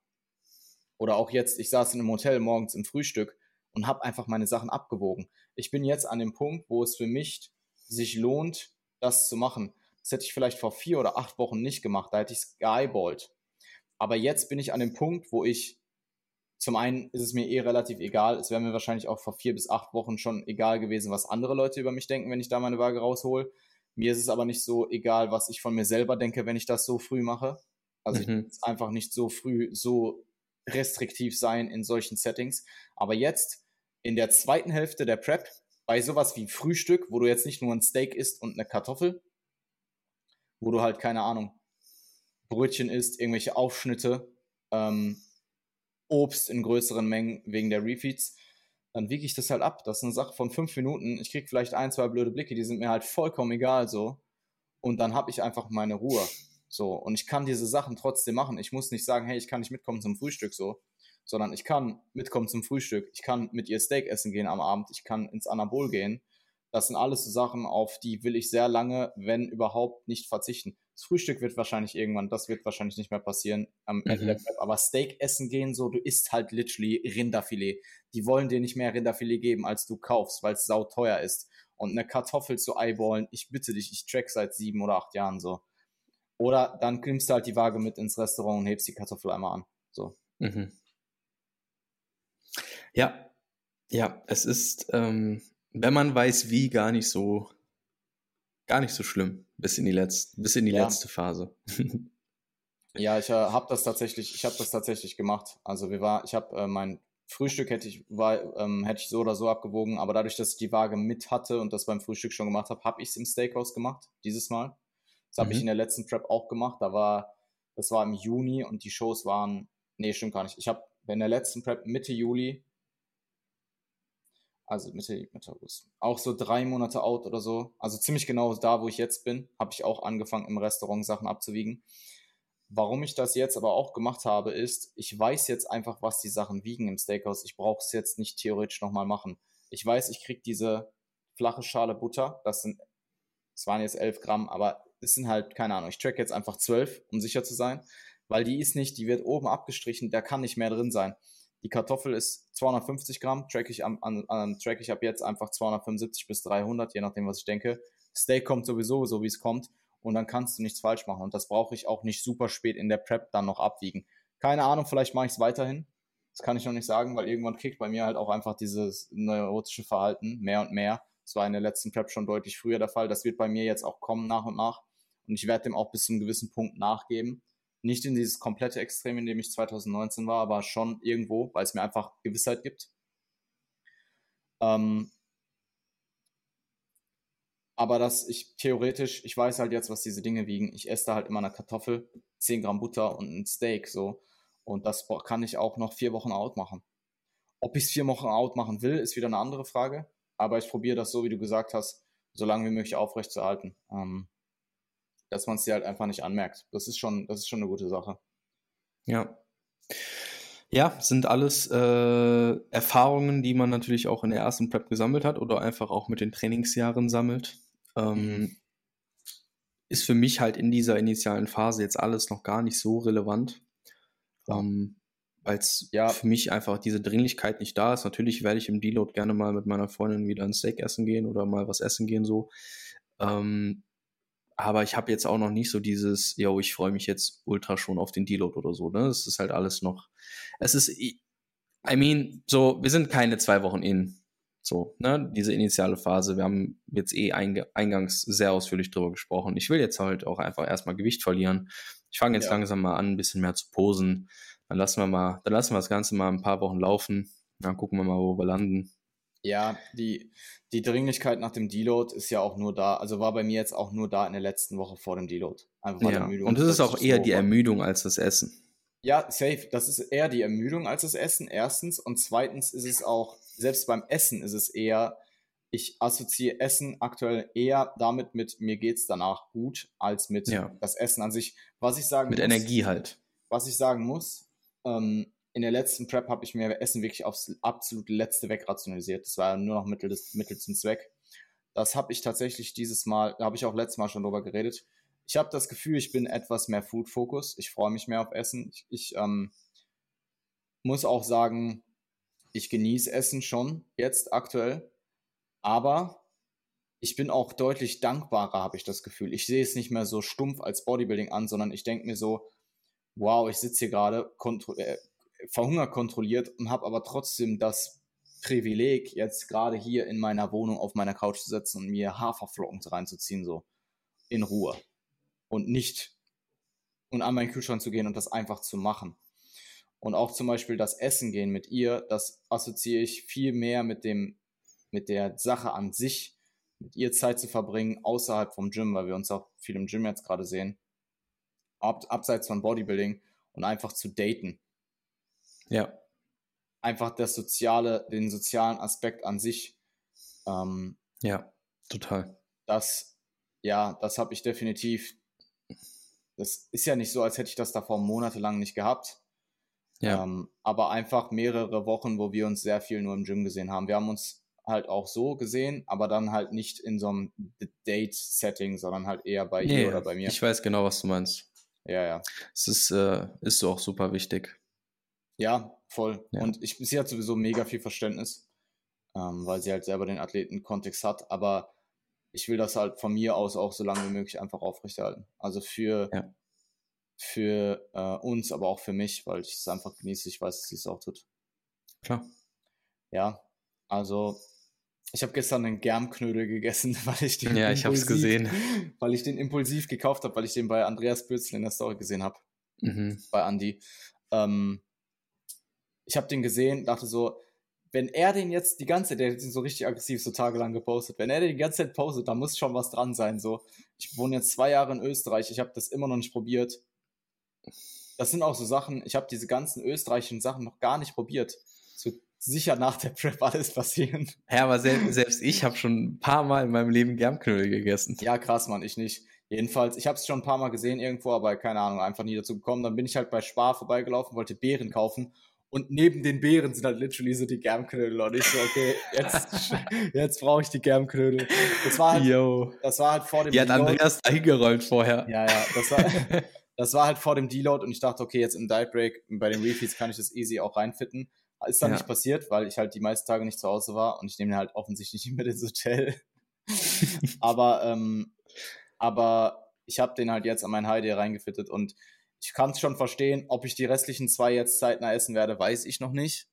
Oder auch jetzt, ich saß in einem Hotel morgens im Frühstück und habe einfach meine Sachen abgewogen. Ich bin jetzt an dem Punkt, wo es für mich sich lohnt, das zu machen. Das hätte ich vielleicht vor vier oder acht Wochen nicht gemacht, da hätte ich es geeyeballt. Aber jetzt bin ich an dem Punkt, wo ich zum einen ist es mir eh relativ egal. Es wäre mir wahrscheinlich auch vor vier bis acht Wochen schon egal gewesen, was andere Leute über mich denken, wenn ich da meine Waage raushol. Mir ist es aber nicht so egal, was ich von mir selber denke, wenn ich das so früh mache. Also mhm. ich will einfach nicht so früh so restriktiv sein in solchen Settings. Aber jetzt in der zweiten Hälfte der Prep, bei sowas wie Frühstück, wo du jetzt nicht nur ein Steak isst und eine Kartoffel, wo du halt, keine Ahnung, Brötchen isst, irgendwelche Aufschnitte, ähm, Obst in größeren Mengen wegen der Refeeds, dann wiege ich das halt ab. Das ist eine Sache von fünf Minuten. Ich kriege vielleicht ein, zwei blöde Blicke, die sind mir halt vollkommen egal so. Und dann habe ich einfach meine Ruhe. So, und ich kann diese Sachen trotzdem machen. Ich muss nicht sagen, hey, ich kann nicht mitkommen zum Frühstück so, sondern ich kann mitkommen zum Frühstück. Ich kann mit ihr Steak essen gehen am Abend. Ich kann ins Anabol gehen. Das sind alles so Sachen, auf die will ich sehr lange, wenn überhaupt, nicht verzichten. Das Frühstück wird wahrscheinlich irgendwann, das wird wahrscheinlich nicht mehr passieren am Ende mhm. der Prep. Aber Steak essen gehen, so, du isst halt literally Rinderfilet. Die wollen dir nicht mehr Rinderfilet geben, als du kaufst, weil es sauteuer ist. Und eine Kartoffel zu eyeballen, ich bitte dich, ich track seit sieben oder acht Jahren so. Oder dann nimmst du halt die Waage mit ins Restaurant und hebst die Kartoffel einmal an. So. Mhm. Ja, ja, es ist, ähm, wenn man weiß, wie, gar nicht so, gar nicht so schlimm, bis in die letzte, bis in die ja. letzte Phase. ja, ich äh, habe das tatsächlich, ich habe das tatsächlich gemacht. Also wir war, ich habe äh, mein Frühstück hätte ich, war, ähm, hätte ich so oder so abgewogen, aber dadurch, dass ich die Waage mit hatte und das beim Frühstück schon gemacht habe, habe ich es im Steakhouse gemacht, dieses Mal. Das habe mhm. ich in der letzten Prep auch gemacht. Da war, das war im Juni und die Shows waren, nee, stimmt gar nicht. Ich habe in der letzten Prep Mitte Juli also Mitte, Mitte August, auch so drei Monate out oder so. Also ziemlich genau da, wo ich jetzt bin, habe ich auch angefangen, im Restaurant Sachen abzuwiegen. Warum ich das jetzt aber auch gemacht habe, ist, ich weiß jetzt einfach, was die Sachen wiegen im Steakhouse. Ich brauche es jetzt nicht theoretisch nochmal machen. Ich weiß, ich kriege diese flache Schale Butter. Das sind, es waren jetzt 11 Gramm, aber es sind halt, keine Ahnung, ich track jetzt einfach 12, um sicher zu sein, weil die ist nicht, die wird oben abgestrichen, da kann nicht mehr drin sein. Die Kartoffel ist 250 Gramm, track ich, am, an, an, track ich ab jetzt einfach 275 bis 300, je nachdem, was ich denke. Steak kommt sowieso, so wie es kommt. Und dann kannst du nichts falsch machen. Und das brauche ich auch nicht super spät in der Prep dann noch abwiegen. Keine Ahnung, vielleicht mache ich es weiterhin. Das kann ich noch nicht sagen, weil irgendwann kickt bei mir halt auch einfach dieses neurotische Verhalten mehr und mehr. Das war in der letzten Prep schon deutlich früher der Fall. Das wird bei mir jetzt auch kommen nach und nach. Und ich werde dem auch bis zu einem gewissen Punkt nachgeben. Nicht in dieses komplette Extrem, in dem ich 2019 war, aber schon irgendwo, weil es mir einfach Gewissheit gibt. Ähm, aber dass ich theoretisch, ich weiß halt jetzt, was diese Dinge wiegen. Ich esse da halt immer eine Kartoffel, 10 Gramm Butter und ein Steak so. Und das kann ich auch noch vier Wochen out machen. Ob ich es vier Wochen out machen will, ist wieder eine andere Frage. Aber ich probiere das so, wie du gesagt hast, so lange wie möglich aufrechtzuerhalten. Ähm, dass man es dir halt einfach nicht anmerkt. Das ist schon, das ist schon eine gute Sache. Ja. Ja, sind alles äh, Erfahrungen, die man natürlich auch in der ersten Prep gesammelt hat oder einfach auch mit den Trainingsjahren sammelt. Ähm, mhm. Ist für mich halt in dieser initialen Phase jetzt alles noch gar nicht so relevant. Ähm, weil es ja. für mich einfach diese Dringlichkeit nicht da ist. Natürlich werde ich im Deload gerne mal mit meiner Freundin wieder ein Steak essen gehen oder mal was essen gehen so. Ähm, aber ich habe jetzt auch noch nicht so dieses, yo, ich freue mich jetzt ultra schon auf den Deload oder so. Ne? Es ist halt alles noch, es ist, I mean, so, wir sind keine zwei Wochen in. So, ne, diese initiale Phase. Wir haben jetzt eh eingangs sehr ausführlich drüber gesprochen. Ich will jetzt halt auch einfach erstmal Gewicht verlieren. Ich fange jetzt ja. langsam mal an, ein bisschen mehr zu posen. Dann lassen wir mal, dann lassen wir das Ganze mal ein paar Wochen laufen. Dann gucken wir mal, wo wir landen. Ja, die, die Dringlichkeit nach dem Deload ist ja auch nur da, also war bei mir jetzt auch nur da in der letzten Woche vor dem Deload. Einfach ja. Ermüdung. Und das ist auch eher so die Ermüdung als das Essen. Ja, safe. Das ist eher die Ermüdung als das Essen, erstens. Und zweitens ist es auch, selbst beim Essen ist es eher, ich assoziiere Essen aktuell eher damit mit, mir geht's danach gut, als mit ja. das Essen an sich. Was ich sagen Mit muss, Energie halt. Was ich sagen muss, ähm, in der letzten Prep habe ich mir Essen wirklich aufs absolut letzte wegrationalisiert. Das war nur noch Mittel, des, Mittel zum Zweck. Das habe ich tatsächlich dieses Mal, da habe ich auch letztes Mal schon drüber geredet. Ich habe das Gefühl, ich bin etwas mehr Food-Focus. Ich freue mich mehr auf Essen. Ich, ich ähm, muss auch sagen, ich genieße Essen schon jetzt aktuell. Aber ich bin auch deutlich dankbarer, habe ich das Gefühl. Ich sehe es nicht mehr so stumpf als Bodybuilding an, sondern ich denke mir so, wow, ich sitze hier gerade, verhunger kontrolliert und habe aber trotzdem das Privileg, jetzt gerade hier in meiner Wohnung auf meiner Couch zu sitzen und mir Haferflocken reinzuziehen, so in Ruhe. Und nicht und an meinen Kühlschrank zu gehen und das einfach zu machen. Und auch zum Beispiel das Essen gehen mit ihr, das assoziiere ich viel mehr mit dem, mit der Sache an sich, mit ihr Zeit zu verbringen, außerhalb vom Gym, weil wir uns auch viel im Gym jetzt gerade sehen, ab, abseits von Bodybuilding und einfach zu daten. Ja. Einfach das soziale, den sozialen Aspekt an sich. Ähm, ja, total. Das, ja, das habe ich definitiv. Das ist ja nicht so, als hätte ich das davor monatelang nicht gehabt. Ja. Ähm, aber einfach mehrere Wochen, wo wir uns sehr viel nur im Gym gesehen haben. Wir haben uns halt auch so gesehen, aber dann halt nicht in so einem Date-Setting, sondern halt eher bei nee, ihr oder bei mir. Ich weiß genau, was du meinst. Ja, ja. Es ist, äh, ist auch super wichtig. Ja, voll. Ja. Und ich, sie hat sowieso mega viel Verständnis, ähm, weil sie halt selber den Athletenkontext hat. Aber ich will das halt von mir aus auch so lange wie möglich einfach aufrechterhalten. Also für, ja. für äh, uns, aber auch für mich, weil ich es einfach genieße. Ich weiß, dass sie es auch tut. Klar. Ja, also ich habe gestern einen Germknödel gegessen, weil ich den ja, ich impulsiv, gesehen. weil ich den impulsiv gekauft habe, weil ich den bei Andreas Bürzel in der Story gesehen habe. Mhm. Bei Andy. Ähm, ich habe den gesehen, dachte so, wenn er den jetzt die ganze Zeit, der hat ihn so richtig aggressiv so tagelang gepostet, wenn er den die ganze Zeit postet, da muss schon was dran sein. So, ich wohne jetzt zwei Jahre in Österreich, ich habe das immer noch nicht probiert. Das sind auch so Sachen, ich habe diese ganzen österreichischen Sachen noch gar nicht probiert. So sicher nach der Prep alles passieren. Ja, aber selbst, selbst ich habe schon ein paar Mal in meinem Leben Germknödel gegessen. Ja, krass, Mann, ich nicht. Jedenfalls, ich habe es schon ein paar Mal gesehen irgendwo, aber keine Ahnung, einfach nie dazu gekommen. Dann bin ich halt bei Spar vorbeigelaufen, wollte Beeren kaufen und neben den Beeren sind halt literally so die Germknödel. Und ich so, okay, jetzt, jetzt brauche ich die Germknödel. Das war halt, Yo. das war halt vor dem Die hat Andreas eingerollt vorher. Ja, ja, das war, das war halt vor dem Deload und ich dachte, okay, jetzt im Diet Break bei den Refeeds kann ich das easy auch reinfitten. Ist dann ja. nicht passiert, weil ich halt die meisten Tage nicht zu Hause war und ich nehme halt offensichtlich nicht mit ins Hotel. aber, ähm, aber ich habe den halt jetzt an mein HD reingefittet und ich kann es schon verstehen. Ob ich die restlichen zwei jetzt zeitnah essen werde, weiß ich noch nicht.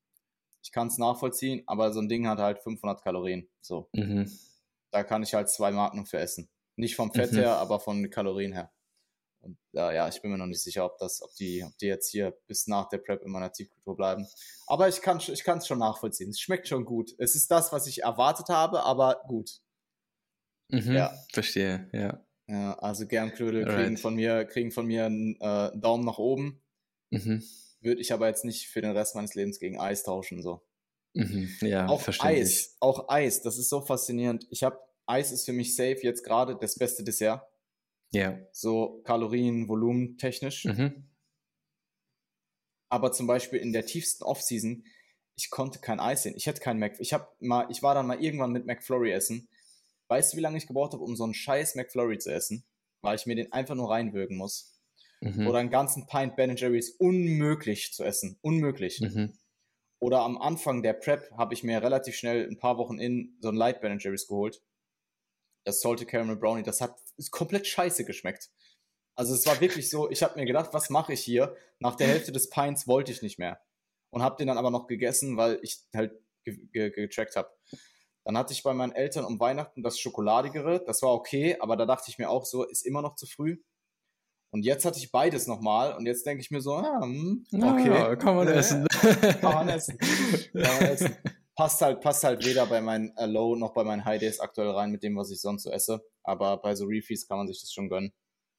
Ich kann es nachvollziehen, aber so ein Ding hat halt 500 Kalorien. So. Mhm. Da kann ich halt zwei Marken für essen. Nicht vom Fett mhm. her, aber von den Kalorien her. Und äh, ja, ich bin mir noch nicht sicher, ob das, ob die, ob die jetzt hier bis nach der Prep in meiner Tiefkultur bleiben. Aber ich kann ich es schon nachvollziehen. Es schmeckt schon gut. Es ist das, was ich erwartet habe, aber gut. Mhm, ja. Verstehe, ja. Ja, also Germknödel Alright. kriegen von mir, kriegen von mir einen äh, Daumen nach oben. Mhm. Würde ich aber jetzt nicht für den Rest meines Lebens gegen Eis tauschen. So. Mhm. Ja, auch Eis, auch Eis, das ist so faszinierend. Ich habe Eis ist für mich safe jetzt gerade das beste Dessert. Ja. Yeah. So Kalorien, Volumen technisch. Mhm. Aber zum Beispiel in der tiefsten Offseason, ich konnte kein Eis sehen. Ich hätte keinen Mac. Ich hab mal, ich war dann mal irgendwann mit McFlurry essen. Weißt du, wie lange ich gebraucht habe, um so einen scheiß McFlurry zu essen? Weil ich mir den einfach nur reinwürgen muss. Mhm. Oder einen ganzen Pint Ben Jerry's unmöglich zu essen. Unmöglich. Mhm. Oder am Anfang der Prep habe ich mir relativ schnell ein paar Wochen in so ein Light Ben Jerry's geholt. Das Salted Caramel Brownie, das hat komplett scheiße geschmeckt. Also es war wirklich so, ich habe mir gedacht, was mache ich hier? Nach der Hälfte des Pints wollte ich nicht mehr. Und habe den dann aber noch gegessen, weil ich halt ge ge getrackt habe. Dann hatte ich bei meinen Eltern um Weihnachten das Schokoladigere. Das war okay, aber da dachte ich mir auch so, ist immer noch zu früh. Und jetzt hatte ich beides nochmal und jetzt denke ich mir so, ah, hm, okay. Ja, kann man essen. kann man essen. Kann man essen. Passt halt, passt halt weder bei meinen äh, Low noch bei meinen High Days aktuell rein mit dem, was ich sonst so esse. Aber bei so Refeeds kann man sich das schon gönnen.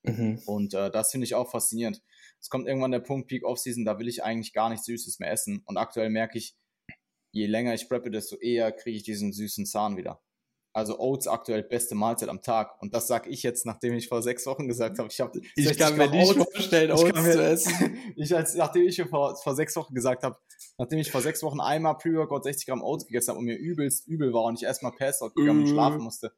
Mhm. Und äh, das finde ich auch faszinierend. Es kommt irgendwann der Punkt Peak Off-Season, da will ich eigentlich gar nichts Süßes mehr essen. Und aktuell merke ich, je länger ich preppe, desto eher kriege ich diesen süßen Zahn wieder. Also Oats aktuell beste Mahlzeit am Tag. Und das sage ich jetzt, nachdem ich vor sechs Wochen gesagt habe, ich habe Ich kann mir nicht Oats, vorstellen, Oats mir, zu essen. ich als, nachdem ich vor, vor sechs Wochen gesagt habe, nachdem ich vor sechs Wochen einmal Pre-Workout 60 Gramm Oats gegessen habe und mir übelst übel war und ich erstmal Pass gegangen und schlafen musste.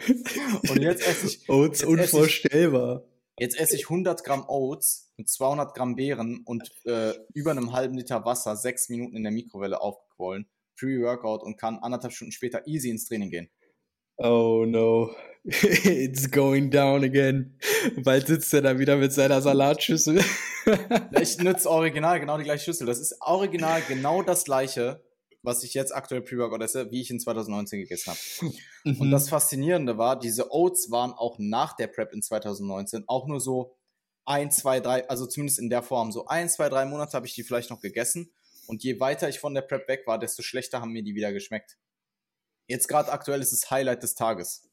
und jetzt esse ich Oats unvorstellbar. Jetzt esse ich 100 Gramm Oats mit 200 Gramm Beeren und äh, über einem halben Liter Wasser sechs Minuten in der Mikrowelle aufgequollen. Pre-Workout und kann anderthalb Stunden später easy ins Training gehen. Oh no, it's going down again. Bald sitzt er da wieder mit seiner Salatschüssel. ich nutze original genau die gleiche Schüssel. Das ist original genau das gleiche, was ich jetzt aktuell Pre-Workout esse, wie ich in 2019 gegessen habe. Mhm. Und das Faszinierende war, diese Oats waren auch nach der Prep in 2019 auch nur so ein, zwei, drei, also zumindest in der Form, so ein, zwei, drei Monate habe ich die vielleicht noch gegessen. Und je weiter ich von der Prep weg war, desto schlechter haben mir die wieder geschmeckt. Jetzt gerade aktuell ist es Highlight des Tages.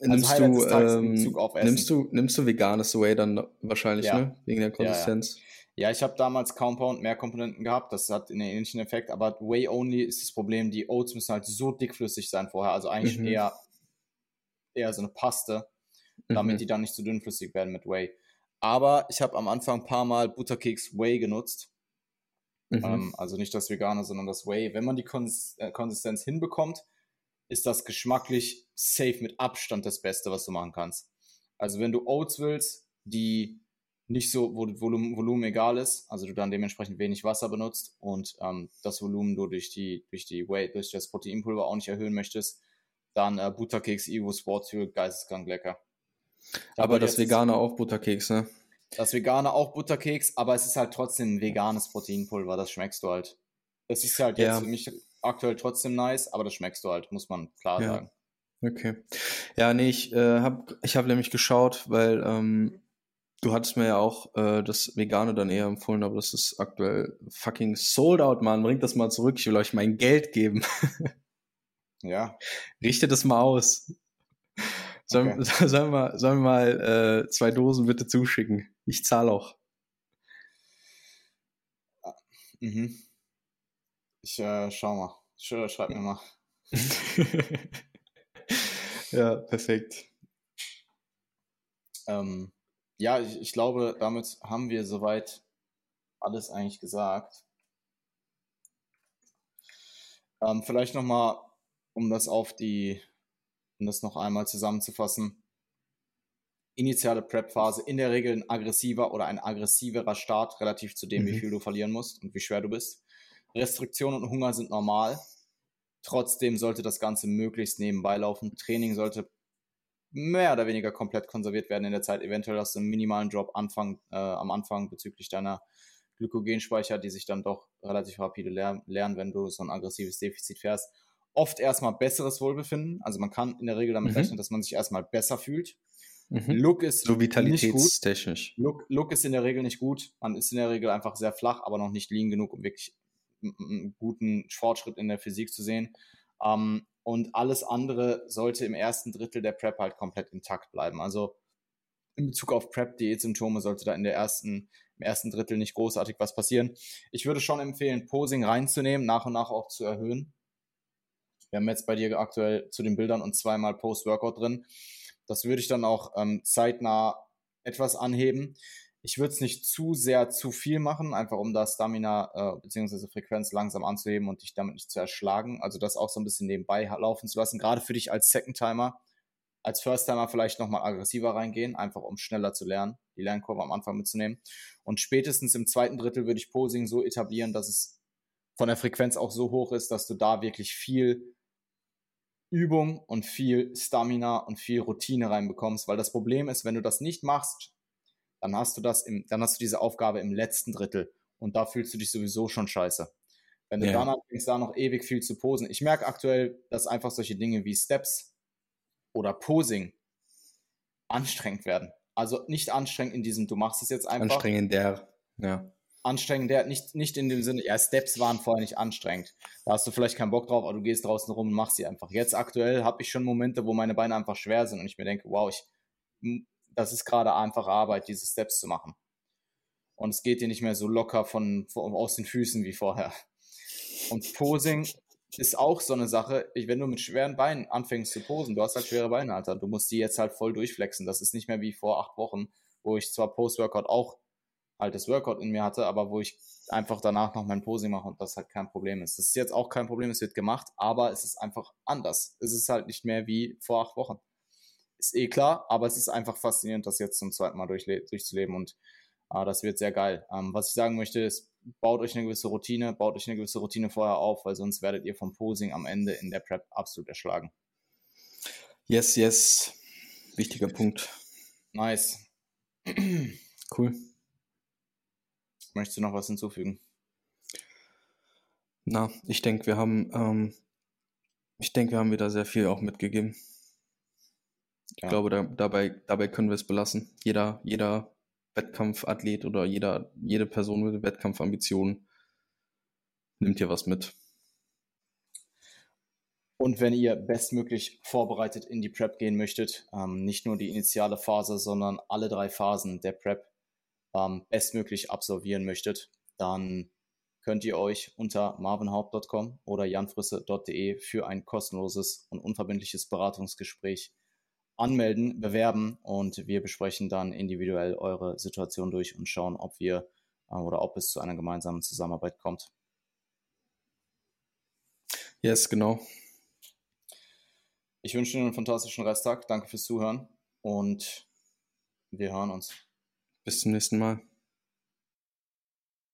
Also nimmst, Highlight du, des Tages ähm, nimmst du nimmst du veganes Whey dann wahrscheinlich, ja. ne? Wegen der Konsistenz. Ja, ja. Ja ich habe damals Compound mehr Komponenten gehabt, das hat einen ähnlichen Effekt, aber Whey only ist das Problem, die Oats müssen halt so dickflüssig sein vorher, also eigentlich mhm. eher, eher so eine Paste, damit mhm. die dann nicht zu so dünnflüssig werden mit Whey. Aber ich habe am Anfang ein paar Mal Butterkeks Whey genutzt. Mhm. Ähm, also nicht das Vegane, sondern das Whey. Wenn man die Kons äh, Konsistenz hinbekommt, ist das geschmacklich safe mit Abstand das Beste, was du machen kannst. Also wenn du Oats willst, die nicht so, wo Volumen, Volumen egal ist, also du dann dementsprechend wenig Wasser benutzt und ähm, das Volumen du durch die, durch die Whey, durch das Proteinpulver auch nicht erhöhen möchtest, dann äh, Butterkeks Evo Sportsfuel, geisteskrank lecker. Aber das Vegane auch Butterkeks, ne? Das Vegane auch Butterkeks, aber es ist halt trotzdem ein veganes Proteinpulver, das schmeckst du halt. Das ist halt jetzt ja. für mich aktuell trotzdem nice, aber das schmeckst du halt, muss man klar ja. sagen. Okay. Ja, nee, ich äh, habe ich hab nämlich geschaut, weil ähm, du hattest mir ja auch äh, das Vegane dann eher empfohlen, aber das ist aktuell fucking sold out, Mann. Bringt das mal zurück, ich will euch mein Geld geben. ja. Richte das mal aus. Sollen, okay. sollen wir, sollen wir mal äh, zwei Dosen bitte zuschicken? Ich zahle auch. Mhm. Ich äh, schau mal. Sch schreib mir mal. ja, perfekt. Ähm, ja, ich, ich glaube, damit haben wir soweit alles eigentlich gesagt. Ähm, vielleicht nochmal, um das auf die, um das noch einmal zusammenzufassen. Initiale Prep-Phase, in der Regel ein aggressiver oder ein aggressiverer Start relativ zu dem, mhm. wie viel du verlieren musst und wie schwer du bist. Restriktion und Hunger sind normal. Trotzdem sollte das Ganze möglichst nebenbei laufen. Training sollte mehr oder weniger komplett konserviert werden in der Zeit. Eventuell hast du einen minimalen Drop Anfang, äh, am Anfang bezüglich deiner Glykogenspeicher, die sich dann doch relativ rapide ler lernen, wenn du so ein aggressives Defizit fährst. Oft erstmal besseres Wohlbefinden. Also man kann in der Regel damit mhm. rechnen, dass man sich erstmal besser fühlt. Mhm. Look ist so vitalitätstechnisch. Look, Look ist in der Regel nicht gut. Man ist in der Regel einfach sehr flach, aber noch nicht lean genug, um wirklich einen guten Fortschritt in der Physik zu sehen. Ähm, und alles andere sollte im ersten Drittel der Prep halt komplett intakt bleiben. Also in Bezug auf Prep-Diät-Symptome sollte da in der ersten, im ersten Drittel nicht großartig was passieren. Ich würde schon empfehlen, Posing reinzunehmen, nach und nach auch zu erhöhen. Wir haben jetzt bei dir aktuell zu den Bildern und zweimal Post-Workout drin. Das würde ich dann auch ähm, zeitnah etwas anheben. Ich würde es nicht zu sehr zu viel machen, einfach um da Stamina äh, bzw. Frequenz langsam anzuheben und dich damit nicht zu erschlagen. Also das auch so ein bisschen nebenbei laufen zu lassen. Gerade für dich als Second-Timer, als First-Timer vielleicht nochmal aggressiver reingehen, einfach um schneller zu lernen, die Lernkurve am Anfang mitzunehmen. Und spätestens im zweiten Drittel würde ich Posing so etablieren, dass es von der Frequenz auch so hoch ist, dass du da wirklich viel Übung und viel Stamina und viel Routine reinbekommst, weil das Problem ist, wenn du das nicht machst, dann hast du das im, dann hast du diese Aufgabe im letzten Drittel und da fühlst du dich sowieso schon scheiße. Wenn du ja. dann anfängst, da noch ewig viel zu posen. Ich merke aktuell, dass einfach solche Dinge wie Steps oder Posing anstrengend werden. Also nicht anstrengend in diesem, du machst es jetzt einfach. Anstrengend der, ja anstrengend, der nicht, nicht in dem Sinne, ja, Steps waren vorher nicht anstrengend. Da hast du vielleicht keinen Bock drauf, aber du gehst draußen rum und machst sie einfach. Jetzt aktuell habe ich schon Momente, wo meine Beine einfach schwer sind und ich mir denke, wow, ich, das ist gerade einfach Arbeit, diese Steps zu machen. Und es geht dir nicht mehr so locker von, von aus den Füßen wie vorher. Und Posing ist auch so eine Sache, wenn du mit schweren Beinen anfängst zu posen, du hast halt schwere Beine, Alter, du musst die jetzt halt voll durchflexen. Das ist nicht mehr wie vor acht Wochen, wo ich zwar Post-Workout auch altes Workout in mir hatte, aber wo ich einfach danach noch mein Posing mache und das halt kein Problem ist. Das ist jetzt auch kein Problem, es wird gemacht, aber es ist einfach anders. Es ist halt nicht mehr wie vor acht Wochen. Ist eh klar, aber es ist einfach faszinierend, das jetzt zum zweiten Mal durchzuleben und äh, das wird sehr geil. Ähm, was ich sagen möchte, ist, baut euch eine gewisse Routine, baut euch eine gewisse Routine vorher auf, weil sonst werdet ihr vom Posing am Ende in der Prep absolut erschlagen. Yes, yes. Wichtiger Punkt. Nice. Cool. Möchtest du noch was hinzufügen? Na, ich denke, wir haben, ähm, ich denke, wir haben wieder sehr viel auch mitgegeben. Ich ja. glaube, da, dabei, dabei können wir es belassen. Jeder, jeder Wettkampfathlet oder jeder, jede Person mit Wettkampfambitionen nimmt hier was mit. Und wenn ihr bestmöglich vorbereitet in die Prep gehen möchtet, ähm, nicht nur die initiale Phase, sondern alle drei Phasen der Prep ähm, bestmöglich absolvieren möchtet, dann könnt ihr euch unter marvinhaupt.com oder janfrisse.de für ein kostenloses und unverbindliches Beratungsgespräch anmelden, bewerben und wir besprechen dann individuell eure Situation durch und schauen, ob wir äh, oder ob es zu einer gemeinsamen Zusammenarbeit kommt. Yes, genau. Ich wünsche Ihnen einen fantastischen Resttag. Danke fürs Zuhören und wir hören uns. Bis zum nächsten Mal.